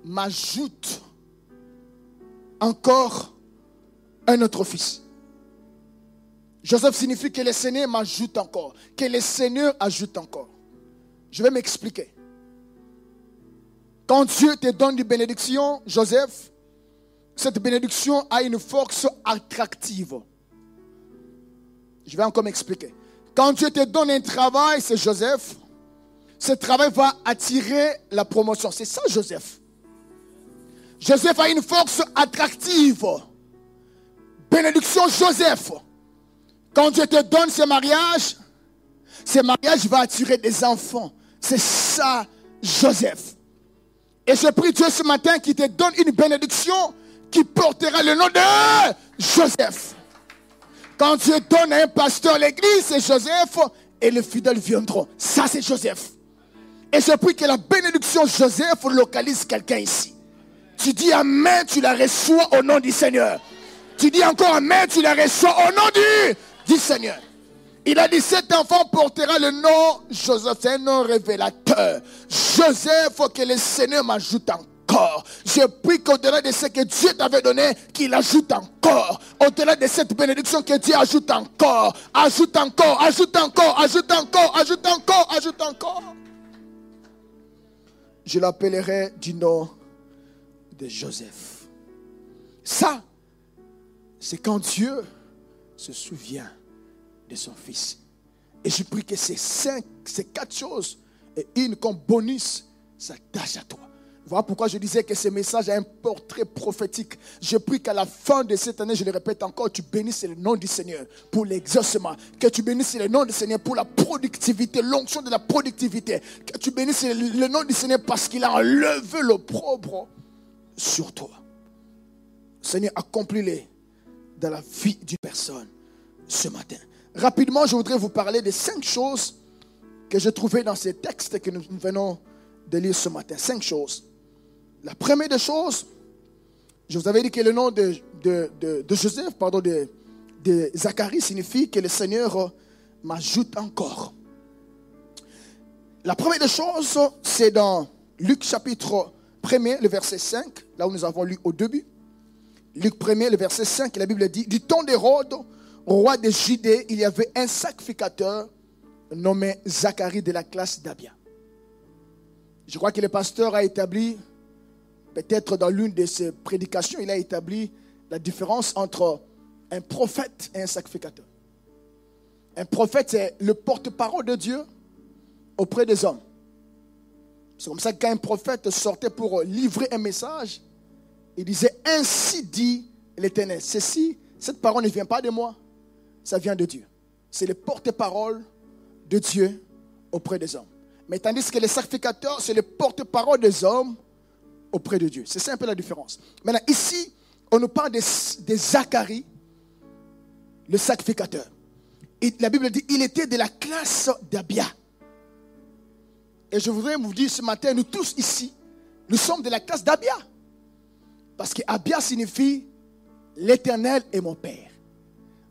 m'ajoute encore un autre fils. Joseph signifie que le Seigneur m'ajoute encore, que le Seigneur ajoute encore. Je vais m'expliquer. Quand Dieu te donne une bénédiction, Joseph, cette bénédiction a une force attractive. Je vais encore m'expliquer. Quand Dieu te donne un travail, c'est Joseph, ce travail va attirer la promotion. C'est ça Joseph. Joseph a une force attractive. Bénédiction Joseph. Quand Dieu te donne ce mariage, ce mariage va attirer des enfants. C'est ça Joseph. Et je prie Dieu ce matin qui te donne une bénédiction qui portera le nom de Joseph. Quand Dieu donne à un pasteur l'église, c'est Joseph, et les fidèles viendront. Ça, c'est Joseph. Et je prie que la bénédiction Joseph localise quelqu'un ici. Tu dis Amen, tu la reçois au nom du Seigneur. Tu dis encore Amen, tu la reçois au nom du, Seigneur. Il a dit, cet enfant portera le nom Joseph, c'est un nom révélateur. Joseph, que le Seigneur m'ajoute encore. Je prie qu'au-delà de ce que Dieu t'avait donné, qu'il ajoute encore. Au-delà de cette bénédiction que Dieu ajoute encore. Ajoute encore, ajoute encore, ajoute encore, ajoute encore, ajoute encore. Je l'appellerai du nom de Joseph. Ça, c'est quand Dieu se souvient de son fils. Et je prie que ces cinq, ces quatre choses et une comme bonus s'attachent à toi. Voilà pourquoi je disais que ce message a un portrait prophétique. Je prie qu'à la fin de cette année, je le répète encore, tu bénisses le nom du Seigneur pour l'exaucement. Que tu bénisses le nom du Seigneur pour la productivité, l'onction de la productivité. Que tu bénisses le nom du Seigneur parce qu'il a enlevé l'opprobre sur toi. Seigneur, accomplis-les dans la vie d'une personne ce matin. Rapidement, je voudrais vous parler de cinq choses que j'ai trouvées dans ces textes que nous venons de lire ce matin. Cinq choses. La première des choses, je vous avais dit que le nom de, de, Joseph, pardon, de, de, Zacharie signifie que le Seigneur m'ajoute encore. La première des choses, c'est dans Luc chapitre 1 le verset 5, là où nous avons lu au début. Luc 1 le verset 5, la Bible dit, du temps d'Hérode, roi de Judée, il y avait un sacrificateur nommé Zacharie de la classe d'Abia. Je crois que le pasteur a établi Peut-être dans l'une de ses prédications, il a établi la différence entre un prophète et un sacrificateur. Un prophète, c'est le porte-parole de Dieu auprès des hommes. C'est comme ça qu'un prophète sortait pour livrer un message, il disait Ainsi dit l'Éternel. Ceci, cette parole ne vient pas de moi, ça vient de Dieu. C'est le porte-parole de Dieu auprès des hommes. Mais tandis que les sacrificateurs, c'est le porte-parole des hommes auprès de Dieu. C'est ça un peu la différence. Maintenant, ici, on nous parle de, Zacharie, le sacrificateur. Et la Bible dit, il était de la classe d'Abia. Et je voudrais vous dire ce matin, nous tous ici, nous sommes de la classe d'Abia. Parce que Abia signifie l'éternel est mon Père.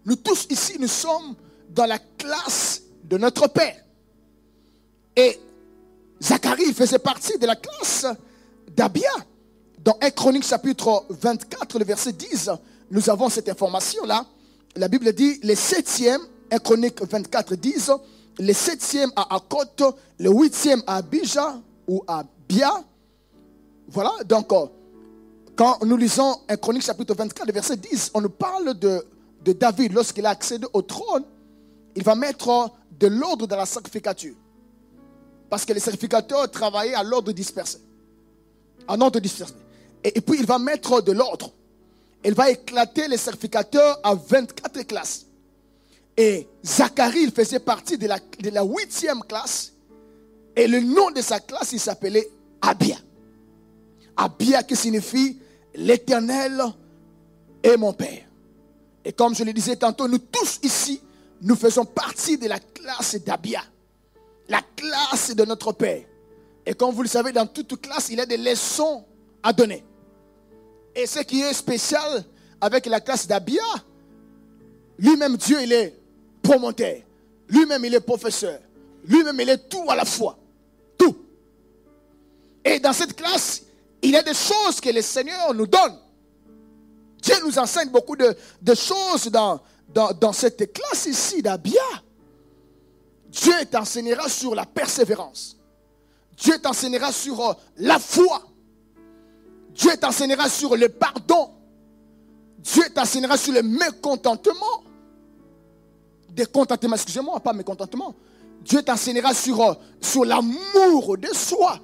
Nous tous ici, nous sommes dans la classe de notre Père. Et Zacharie faisait partie de la classe d'Abia. Dans 1 Chronique chapitre 24, le verset 10, nous avons cette information-là. La Bible dit, les septièmes, 1 Chronique 24, 10, les septièmes à Akot, le huitième à Abija ou à Bia. Voilà, donc quand nous lisons 1 Chronique chapitre 24, le verset 10, on nous parle de, de David lorsqu'il a accédé au trône. Il va mettre de l'ordre dans la sacrificature. Parce que les sacrificateurs travaillaient à l'ordre dispersé en ordre dispersé. Et, puis il va mettre de l'ordre. Il va éclater les sacrificateurs à 24 classes. Et Zacharie, il faisait partie de la, de la huitième classe. Et le nom de sa classe, il s'appelait Abia. Abia qui signifie l'éternel est mon Père. Et comme je le disais tantôt, nous tous ici, nous faisons partie de la classe d'Abia. La classe de notre Père. Et comme vous le savez, dans toute classe, il y a des leçons à donner. Et ce qui est spécial avec la classe d'Abia, lui-même Dieu, il est promoteur. Lui-même, il est professeur. Lui-même, il est tout à la fois. Tout. Et dans cette classe, il y a des choses que le Seigneur nous donne. Dieu nous enseigne beaucoup de, choses dans, dans, dans, cette classe ici d'Abia. Dieu t'enseignera sur la persévérance. Dieu t'enseignera sur euh, la foi. Dieu t'enseignera sur le pardon. Dieu t'enseignera sur le mécontentement. Décontentement, excusez-moi, pas mécontentement. Dieu t'enseignera sur, euh, sur l'amour de soi.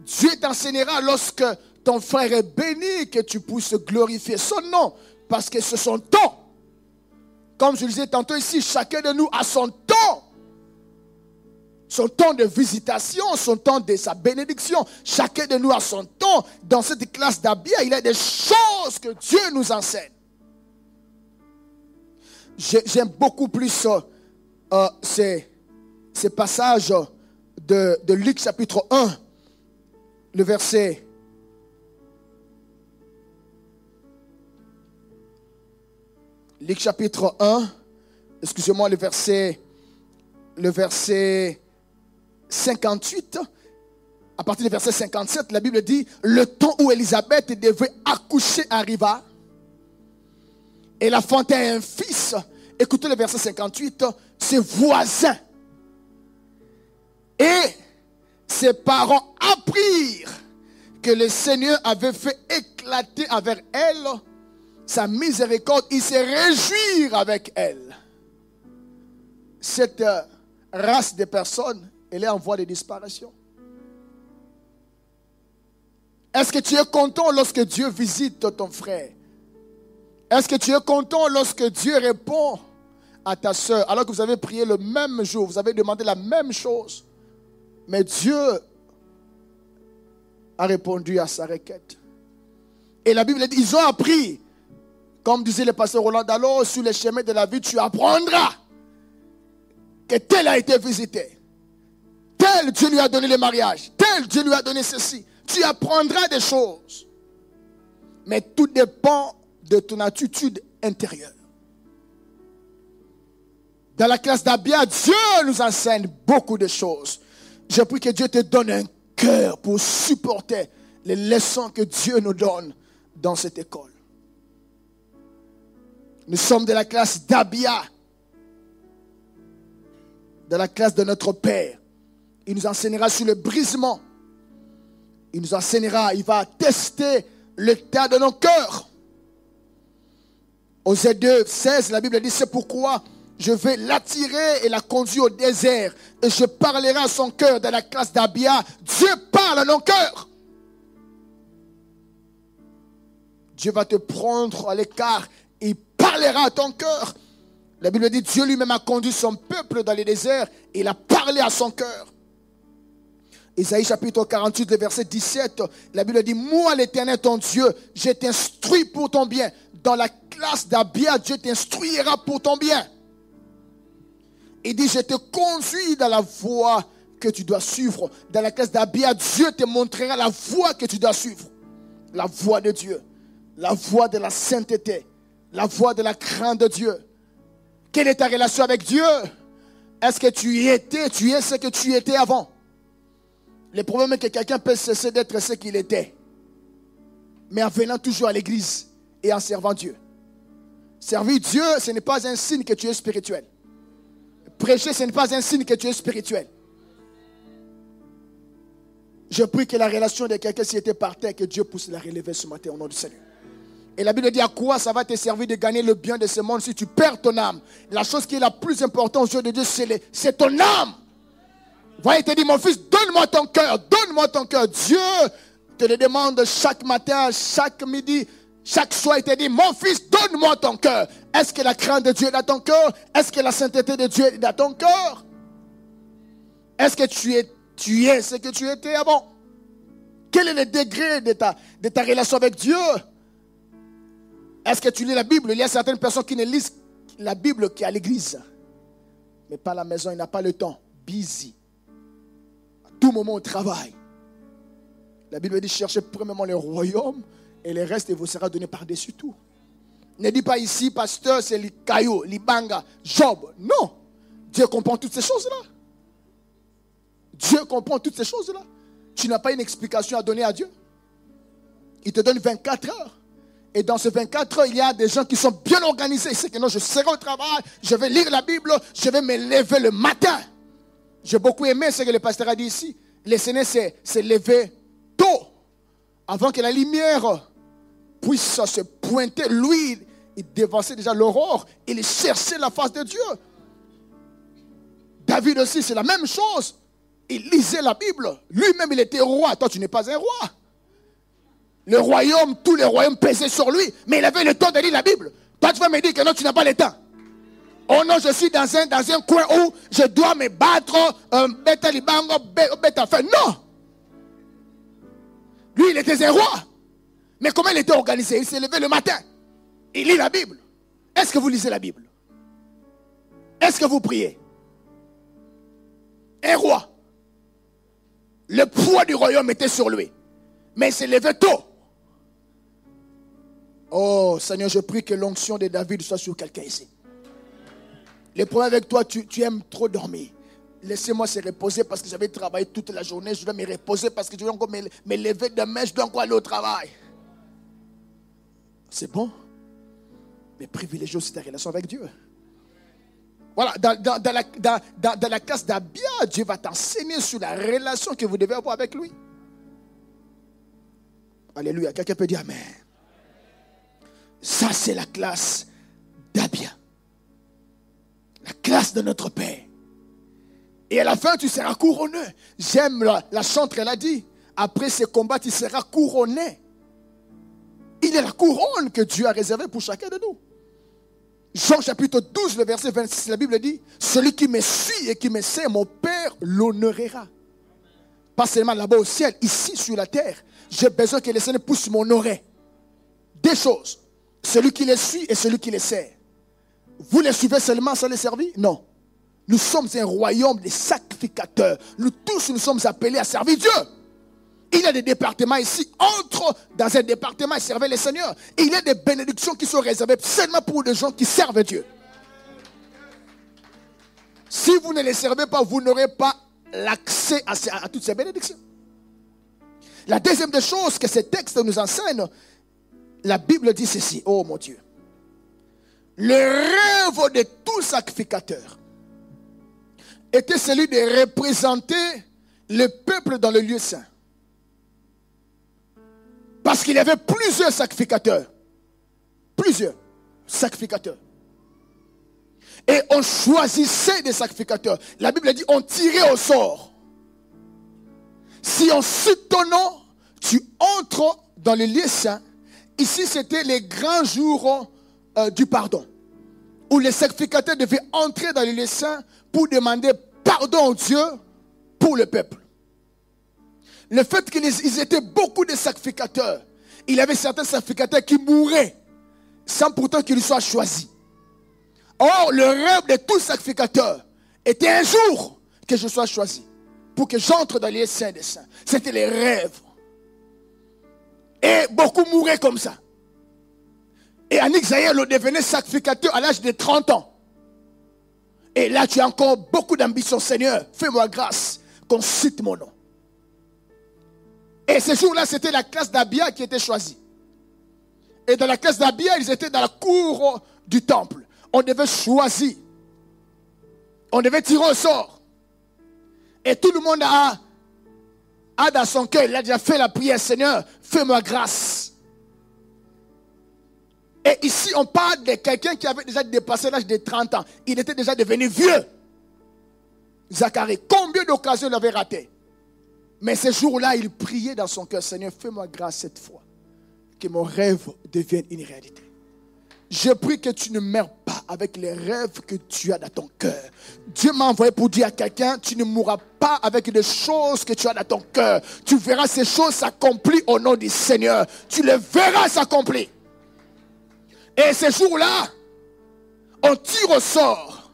Dieu t'enseignera lorsque ton frère est béni, que tu puisses glorifier son nom, parce que c'est son temps. Comme je le disais tantôt ici, chacun de nous a son temps son temps de visitation, son temps de sa bénédiction. Chacun de nous a son temps. Dans cette classe d'Abia, il y a des choses que Dieu nous enseigne. J'aime beaucoup plus euh, euh, ces, passages de, de Luc chapitre 1, le verset Luc chapitre 1, excusez-moi, le verset, le verset 58, à partir du verset 57, la Bible dit, le temps où Élisabeth devait accoucher arriva. Et la a un fils. Écoutez le verset 58, ses voisins. Et ses parents apprirent que le Seigneur avait fait éclater avec elle sa miséricorde. Ils se réjouirent avec elle. Cette euh, race de personnes elle est en voie de disparition. Est-ce que tu es content lorsque Dieu visite ton frère? Est-ce que tu es content lorsque Dieu répond à ta soeur alors que vous avez prié le même jour, vous avez demandé la même chose, mais Dieu a répondu à sa requête. Et la Bible dit, ils ont appris, comme disait le pasteur Roland alors sur les chemins de la vie, tu apprendras que tel a été visité. Tel Dieu lui a donné le mariage. Tel Dieu lui a donné ceci tu apprendras des choses. Mais tout dépend de ton attitude intérieure. Dans la classe d'Abia, Dieu nous enseigne beaucoup de choses. Je prie que Dieu te donne un cœur pour supporter les leçons que Dieu nous donne dans cette école. Nous sommes de la classe d'Abia, de la classe de notre Père. Il nous enseignera sur le brisement il nous enseignera, il va tester l'état de nos cœurs. Au Z2, 16, la Bible dit, c'est pourquoi je vais l'attirer et la conduire au désert. Et je parlerai à son cœur dans la classe d'Abia. Dieu parle à nos cœurs. Dieu va te prendre à l'écart il parlera à ton cœur. La Bible dit, Dieu lui-même a conduit son peuple dans les déserts et il a parlé à son cœur. Isaïe chapitre 48, le verset 17, la Bible dit, moi l'éternel ton Dieu, je t'instruis pour ton bien. Dans la classe d'Abia, Dieu t'instruira pour ton bien. Il dit, je te conduis dans la voie que tu dois suivre. Dans la classe d'Abia, Dieu te montrera la voie que tu dois suivre. La voie de Dieu. La voie de la sainteté. La voie de la crainte de Dieu. Quelle est ta relation avec Dieu? Est-ce que tu y étais, tu es ce que tu étais avant? Le problème est que quelqu'un peut cesser d'être ce qu'il était, mais en venant toujours à l'église et en servant Dieu. Servir Dieu, ce n'est pas un signe que tu es spirituel. Prêcher, ce n'est pas un signe que tu es spirituel. Je prie que la relation de quelqu'un s'y était par terre, que Dieu puisse la relever ce matin au nom du Seigneur. Et la Bible dit à quoi ça va te servir de gagner le bien de ce monde si tu perds ton âme? La chose qui est la plus importante aux yeux de Dieu, c'est ton âme. Voyez, il te dit, mon fils, donne-moi ton cœur, donne-moi ton cœur. Dieu te le demande chaque matin, chaque midi, chaque soir. Il te dit, mon fils, donne-moi ton cœur. Est-ce que la crainte de Dieu est dans ton cœur? Est-ce que la sainteté de Dieu est dans ton cœur? Est-ce que tu es, tu es ce que tu étais avant? Quel est le degré de ta, de ta relation avec Dieu? Est-ce que tu lis la Bible? Il y a certaines personnes qui ne lisent la Bible qu'à l'église, mais pas à la maison, il n'a pas le temps. Busy moment au travail. La Bible dit cherchez premièrement le royaume et le reste vous sera donné par-dessus tout. Ne dis pas ici, pasteur, c'est les cailloux, les banga, Job. Non. Dieu comprend toutes ces choses-là. Dieu comprend toutes ces choses-là. Tu n'as pas une explication à donner à Dieu. Il te donne 24 heures. Et dans ces 24 heures, il y a des gens qui sont bien organisés. Savent que non, je serai au travail, je vais lire la Bible, je vais me lever le matin. J'ai beaucoup aimé ce que le pasteur a dit ici. Le Seigneur s'est levé tôt, avant que la lumière puisse se pointer. Lui, il dévançait déjà l'aurore. Il cherchait la face de Dieu. David aussi, c'est la même chose. Il lisait la Bible. Lui-même, il était roi. Toi, tu n'es pas un roi. Le royaume, tous les royaumes pesaient sur lui. Mais il avait le temps de lire la Bible. Toi, tu vas me dire que non, tu n'as pas le temps. Oh non, je suis dans un, dans un coin où je dois me battre, euh, bête libango, bête à Non! Lui, il était un roi. Mais comment il était organisé? Il s'est levé le matin. Il lit la Bible. Est-ce que vous lisez la Bible? Est-ce que vous priez? Un roi. Le poids du royaume était sur lui. Mais il s'est levé tôt. Oh Seigneur, je prie que l'onction de David soit sur quelqu'un ici. Le problème avec toi, tu, aimes trop dormir. Laissez-moi se reposer parce que j'avais travaillé toute la journée. Je vais me reposer parce que je vais encore me, lever demain. Je dois encore aller au travail. C'est bon? Mais privilégie aussi ta relation avec Dieu. Voilà, la, dans la classe d'Abia, Dieu va t'enseigner sur la relation que vous devez avoir avec lui. Alléluia. Quelqu'un peut dire Amen. Ça, c'est la classe d'Abia la classe de notre Père. Et à la fin, tu seras couronné. J'aime la, la chantre, elle a dit, après ces combats, il sera couronné. Il est la couronne que Dieu a réservée pour chacun de nous. Jean chapitre 12, le verset 26, la Bible dit, celui qui me suit et qui me sert, mon Père l'honorera. Pas seulement là-bas au ciel, ici sur la terre. J'ai besoin que les Seigneur mon oreille. Des choses. Celui qui les suit et celui qui les sert. Vous les suivez seulement sans les servir? Non. Nous sommes un royaume de sacrificateurs. Nous tous, nous sommes appelés à servir Dieu. Il y a des départements ici. Entre dans un département et servez le Seigneur. il y a des bénédictions qui sont réservées seulement pour des gens qui servent Dieu. Si vous ne les servez pas, vous n'aurez pas l'accès à, à, toutes ces bénédictions. La deuxième des choses que ces textes nous enseignent, la Bible dit ceci. Oh mon Dieu. Le rêve de tout sacrificateur était celui de représenter le peuple dans le lieu saint. Parce qu'il y avait plusieurs sacrificateurs. Plusieurs sacrificateurs. Et on choisissait des sacrificateurs. La Bible dit on tirait au sort. Si en soutenant, tu entres dans le lieu saint, ici c'était les grands jours euh, du pardon, où les sacrificateurs devaient entrer dans le lieu pour demander pardon à Dieu pour le peuple le fait qu'ils étaient beaucoup de sacrificateurs, il y avait certains sacrificateurs qui mouraient sans pourtant qu'ils soient choisis. Or, le rêve de tout sacrificateur était un jour que je sois choisi pour que j'entre dans les saints des saints. C'était les rêves. Et beaucoup mouraient comme ça. Et Annick le devenait sacrificateur à l'âge de 30 ans. Et là, tu as encore beaucoup d'ambition, Seigneur. Fais-moi grâce qu'on cite mon nom. Et ce jour-là, c'était la classe d'Abia qui était choisie. Et dans la classe d'Abia, ils étaient dans la cour du temple. On devait choisir. On devait tirer au sort. Et tout le monde a, a dans son cœur, il a déjà fait la prière, Seigneur, fais-moi grâce. Et ici, on parle de quelqu'un qui avait déjà dépassé l'âge de 30 ans. Il était déjà devenu vieux. Zacharie, combien d'occasions il avait raté? Mais ce jour-là, il priait dans son cœur, Seigneur, fais-moi grâce cette fois, que mon rêve devienne une réalité. Je prie que tu ne meurs pas avec les rêves que tu as dans ton cœur. Dieu m'a envoyé pour dire à quelqu'un, tu ne mourras pas avec des choses que tu as dans ton cœur. Tu verras ces choses s'accomplir au nom du Seigneur. Tu les verras s'accomplir. Et ce jour-là, on tire au sort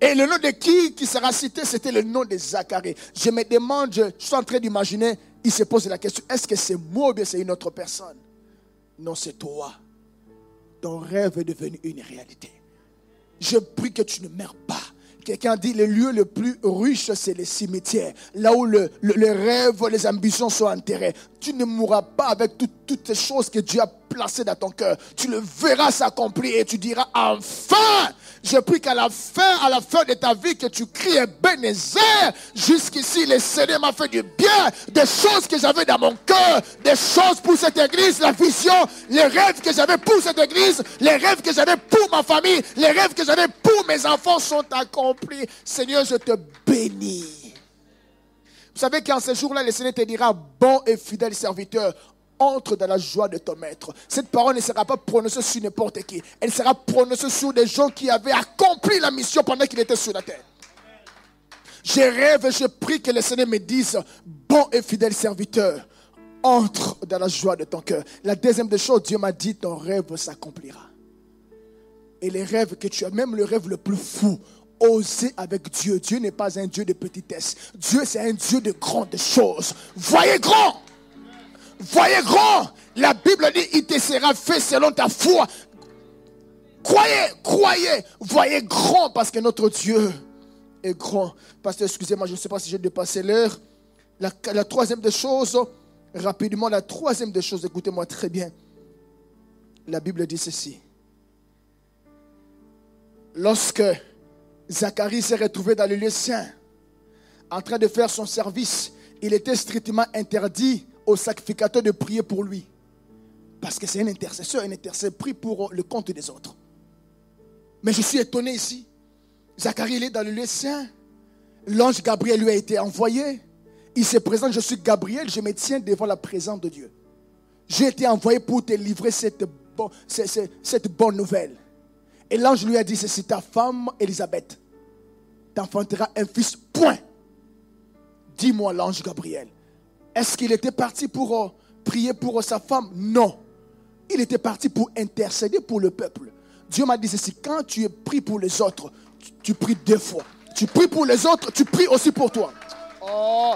et le nom de qui qui sera cité, c'était le nom de Zacharie. Je me demande, je suis en train d'imaginer, il se pose la question, est-ce que c'est moi ou bien c'est une autre personne? Non, c'est toi. Ton rêve est devenu une réalité. Je prie que tu ne meurs pas. Quelqu'un dit le lieu le plus riche, c'est le cimetière. Là où le, le, rêve, les ambitions sont enterrées. Tu ne mourras pas avec toutes ces choses que Dieu a placées dans ton cœur. Tu le verras s'accomplir et tu diras enfin, je prie qu'à la fin, à la fin de ta vie, que tu cries Bénézer. Jusqu'ici, le Seigneur m'a fait du bien, des choses que j'avais dans mon cœur, des choses pour cette église, la vision, les rêves que j'avais pour cette église, les rêves que j'avais pour ma famille, les rêves que j'avais pour mes enfants sont accomplis. Seigneur, je te bénis. Vous savez qu'en ce jour-là, le Seigneur te dira, bon et fidèle serviteur, entre dans la joie de ton maître. Cette parole ne sera pas prononcée sur n'importe qui. Elle sera prononcée sur des gens qui avaient accompli la mission pendant qu'il était sur la terre. Je rêve et je prie que le Seigneur me dise, bon et fidèle serviteur, entre dans la joie de ton cœur. La deuxième des choses, Dieu m'a dit, ton rêve s'accomplira. Et les rêves que tu as, même le rêve le plus fou, oser avec Dieu. Dieu n'est pas un Dieu de petitesse. Dieu, c'est un Dieu de grandes choses. Voyez grand. Voyez grand. La Bible dit, il te sera fait selon ta foi. Croyez, croyez, voyez grand parce que notre Dieu est grand. Pasteur, excusez-moi, je ne sais pas si j'ai dépassé l'heure. La, la, troisième des choses, rapidement, la troisième des choses, écoutez-moi très bien. La Bible dit ceci. Lorsque Zacharie s'est retrouvé dans le lieu saint, en train de faire son service, il était strictement interdit sacrificateur de prier pour lui. Parce que c'est un intercesseur, un intercesseur prie pour le compte des autres. Mais je suis étonné ici. Zacharie, il est dans le lieu saint. L'ange Gabriel lui a été envoyé. Il se présente, je suis Gabriel, je me tiens devant la présence de Dieu. J'ai été envoyé pour te livrer cette, cette bonne nouvelle. Et l'ange lui a dit, c'est ta femme, Elisabeth, t'enfantera un fils, point. Dis-moi l'ange Gabriel, est-ce qu'il était parti pour euh, prier pour sa femme? Non. Il était parti pour intercéder pour le peuple. Dieu m'a dit ceci, quand tu es pris pour les autres, tu, pries deux fois. Tu pries pour les autres, tu pries aussi pour toi. Oh.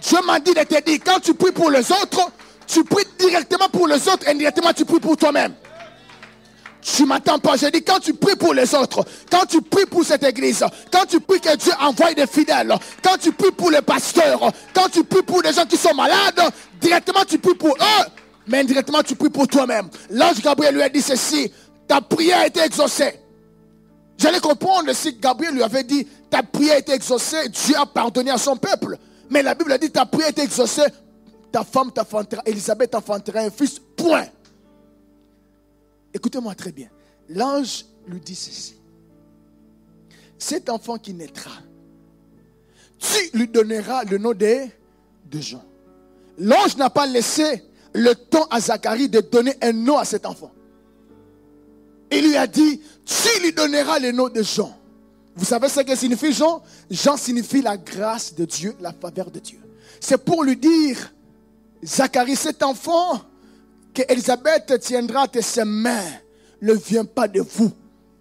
Dieu m'a dit de te dire, quand tu pries pour les autres, tu pries directement pour les autres, indirectement tu pries pour toi-même. Tu m'attends pas. Je dis, quand tu pries pour les autres, quand tu pries pour cette église, quand tu pries que Dieu envoie des fidèles, quand tu pries pour les pasteurs, quand tu pries pour les gens qui sont malades, directement tu pries pour eux, mais indirectement tu pries pour toi-même. L'ange Gabriel lui a dit ceci, ta prière a été exaucée. J'allais comprendre si Gabriel lui avait dit, ta prière a été exaucée, Dieu a pardonné à son peuple. Mais la Bible a dit, ta prière a été exaucée, ta femme t'enfantera, Elisabeth t'enfantera un fils, point. Écoutez-moi très bien. L'ange lui dit ceci. Cet enfant qui naîtra, tu lui donneras le nom de, Jean. L'ange n'a pas laissé le temps à Zacharie de donner un nom à cet enfant. Il lui a dit, tu lui donneras le nom de Jean. Vous savez ce que signifie Jean? Jean signifie la grâce de Dieu, la faveur de Dieu. C'est pour lui dire, Zacharie, cet enfant que Elisabeth tiendra de ses mains ne vient pas de vous,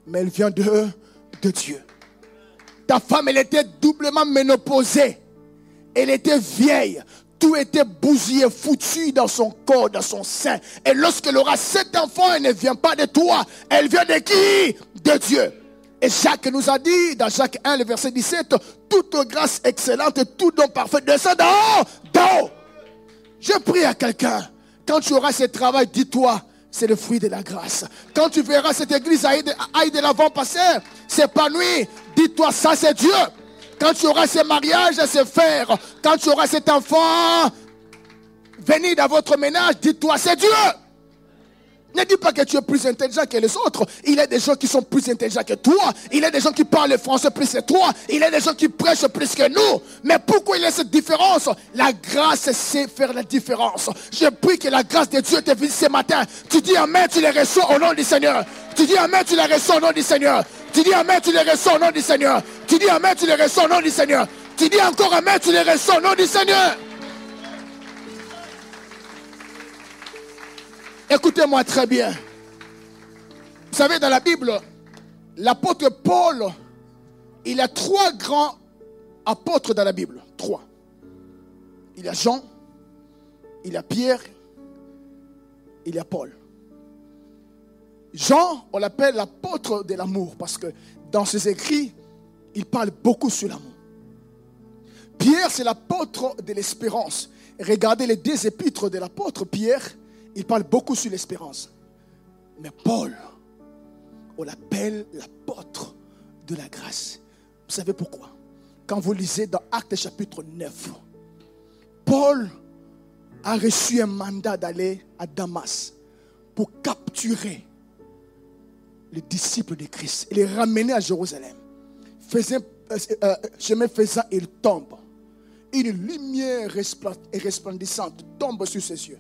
mais elle vient de, de Dieu. Ta femme, elle était doublement ménopausée. Elle était vieille. Tout était bousillé, foutu dans son corps, dans son sein. Et lorsqu'elle aura cet enfant, elle ne vient pas de toi. Elle vient de qui? De Dieu. Et Jacques nous a dit dans Jacques 1, le verset 17, toute grâce excellente, tout don parfait descend d'en haut. Je prie à quelqu'un quand tu auras ce travail, dis-toi, c'est le fruit de la grâce. Quand tu verras cette église aille de, l'avant passer, s'épanouir, dis-toi, ça c'est Dieu. Quand tu auras ce mariage à se faire, quand tu auras cet enfant venir dans votre ménage, dis-toi, c'est Dieu. Ne dis pas que tu es plus intelligent que les autres. Il y a des gens qui sont plus intelligents que toi. Il y a des gens qui parlent français plus que toi. Il y a des gens qui prêchent plus que nous. Mais pourquoi il y a cette différence? La grâce sait faire la différence. Je prie que la grâce de Dieu te visite ce matin. Tu dis Amen, tu les reçois au nom du Seigneur. Tu dis Amen, tu les reçois au nom du Seigneur. Tu dis Amen, tu les reçois au nom du Seigneur. Tu dis Amen, tu les reçois au nom du Seigneur. Tu dis encore Amen, tu les reçois au nom du Seigneur. Écoutez-moi très bien. Vous savez, dans la Bible, l'apôtre Paul, il y a trois grands apôtres dans la Bible. Trois. Il y a Jean, il y a Pierre, il y a Paul. Jean, on l'appelle l'apôtre de l'amour parce que dans ses écrits, il parle beaucoup sur l'amour. Pierre, c'est l'apôtre de l'espérance. Regardez les deux épîtres de l'apôtre Pierre il parle beaucoup sur l'espérance. Mais Paul, on l'appelle l'apôtre de la grâce. Vous savez pourquoi? Quand vous lisez dans Actes chapitre 9, Paul a reçu un mandat d'aller à Damas pour capturer les disciples de Christ et les ramener à Jérusalem. Faisant, euh, euh, chemin faisant, il tombe. Une lumière resplendissante tombe sur ses yeux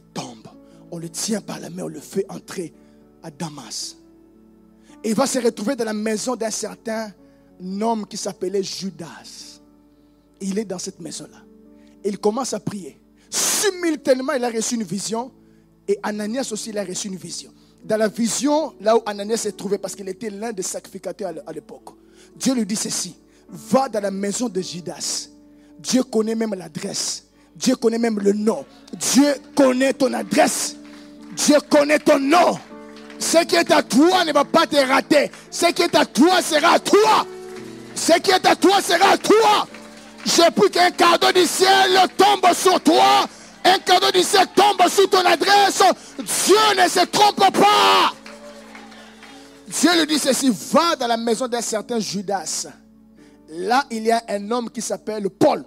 tombe. On le tient par la main, on le fait entrer à Damas. Et il va se retrouver dans la maison d'un certain homme qui s'appelait Judas. Il est dans cette maison-là. Il commence à prier. Simultanément, il a reçu une vision. Et Ananias aussi, il a reçu une vision. Dans la vision, là où Ananias s'est trouvé, parce qu'il était l'un des sacrificateurs à l'époque, Dieu lui dit ceci Va dans la maison de Judas. Dieu connaît même l'adresse. Dieu connaît même le nom. Dieu connaît ton adresse. Dieu connaît ton nom. Ce qui est à toi ne va pas te rater. Ce qui est à toi sera à toi. Ce qui est à toi sera toi. Je prie qu'un cadeau du ciel tombe sur toi. Un cadeau du ciel tombe sur ton adresse. Dieu ne se trompe pas. Dieu lui dit ceci, va dans la maison d'un certain Judas. Là, il y a un homme qui s'appelle Paul.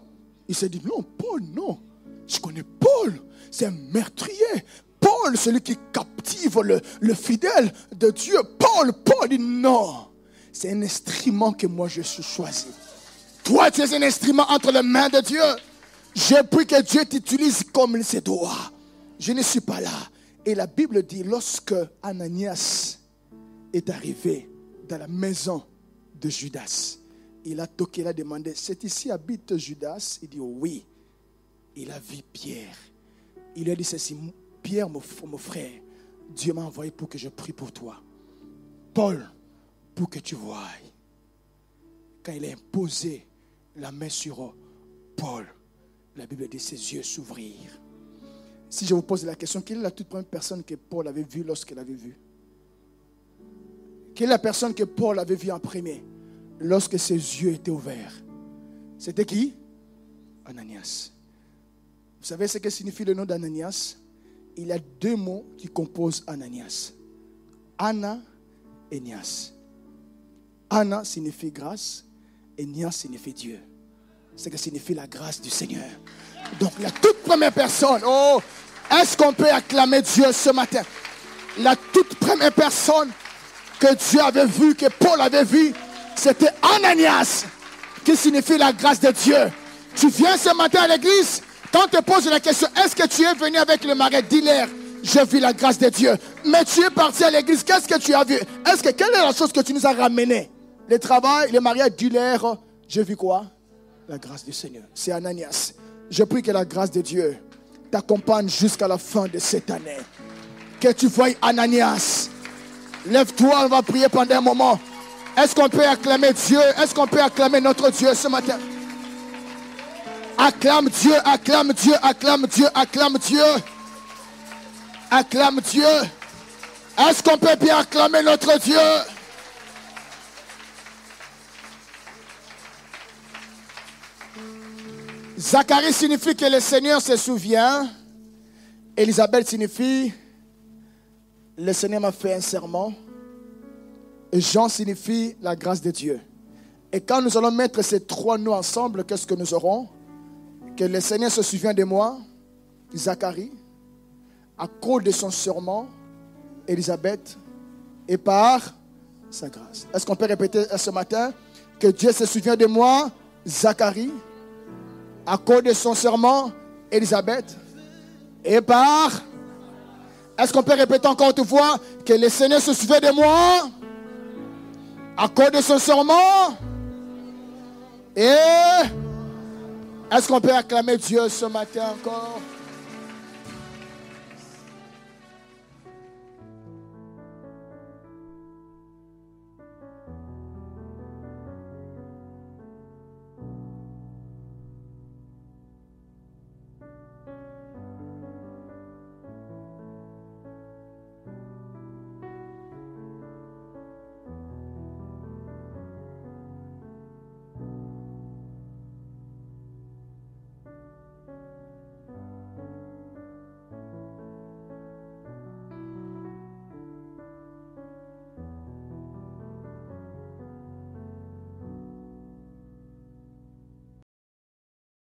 Il s'est dit, non, Paul, non. Je connais Paul. C'est un meurtrier. Paul, celui qui captive le, le fidèle de Dieu. Paul, Paul dit, non. C'est un instrument que moi je suis choisi. Toi, tu es un instrument entre les mains de Dieu. Je prie que Dieu t'utilise comme ses doigts. Je ne suis pas là. Et la Bible dit, lorsque Ananias est arrivé dans la maison de Judas, il a toqué, il a demandé, c'est ici habite Judas? Il dit, oui. Il a vu Pierre. Il lui a dit ceci, Pierre, mon, frère, Dieu m'a envoyé pour que je prie pour toi. Paul, pour que tu voies. Quand il a imposé la main sur Paul, la Bible dit ses yeux s'ouvrirent. Si je vous pose la question, quelle est la toute première personne que Paul avait vue lorsqu'il avait vu? Quelle est la personne que Paul avait vue en premier? Lorsque ses yeux étaient ouverts C'était qui? Ananias. Vous savez ce que signifie le nom d'Ananias? Il y a deux mots qui composent Ananias. Anna et Nias. Anna signifie grâce et Nias signifie Dieu. C'est que signifie la grâce du Seigneur. Donc la toute première personne, oh, est-ce qu'on peut acclamer Dieu ce matin? La toute première personne que Dieu avait vue, que Paul avait vue, c'était Ananias, qui signifie la grâce de Dieu. Tu viens ce matin à l'église, quand on te pose la question, est-ce que tu es venu avec le marais? Dis-leur, j'ai vu la grâce de Dieu. Mais tu es parti à l'église, qu'est-ce que tu as vu? Est-ce que quelle est la chose que tu nous as ramené Le travail, le mariage, dis-leur, j'ai vu quoi? La grâce du Seigneur. C'est Ananias. Je prie que la grâce de Dieu t'accompagne jusqu'à la fin de cette année. Que tu voyes Ananias. Lève-toi, on va prier pendant un moment. Est-ce qu'on peut acclamer Dieu? Est-ce qu'on peut acclamer notre Dieu ce matin? Acclame Dieu, acclame Dieu, acclame Dieu, acclame Dieu. Acclame Dieu. Est-ce qu'on peut bien acclamer notre Dieu? Zacharie signifie que le Seigneur se souvient. Elisabeth signifie le Seigneur m'a fait un serment. Jean signifie la grâce de Dieu. Et quand nous allons mettre ces trois noms ensemble, qu'est-ce que nous aurons? Que le Seigneur se souvient de moi, Zacharie, à cause de son serment, Elisabeth, et par sa grâce. Est-ce qu'on peut répéter ce matin que Dieu se souvient de moi, Zacharie, à cause de son serment, Elisabeth, et par... Est-ce qu'on peut répéter encore une fois que le Seigneur se souvient de moi à cause de son serment. Et est-ce qu'on peut acclamer Dieu ce matin encore?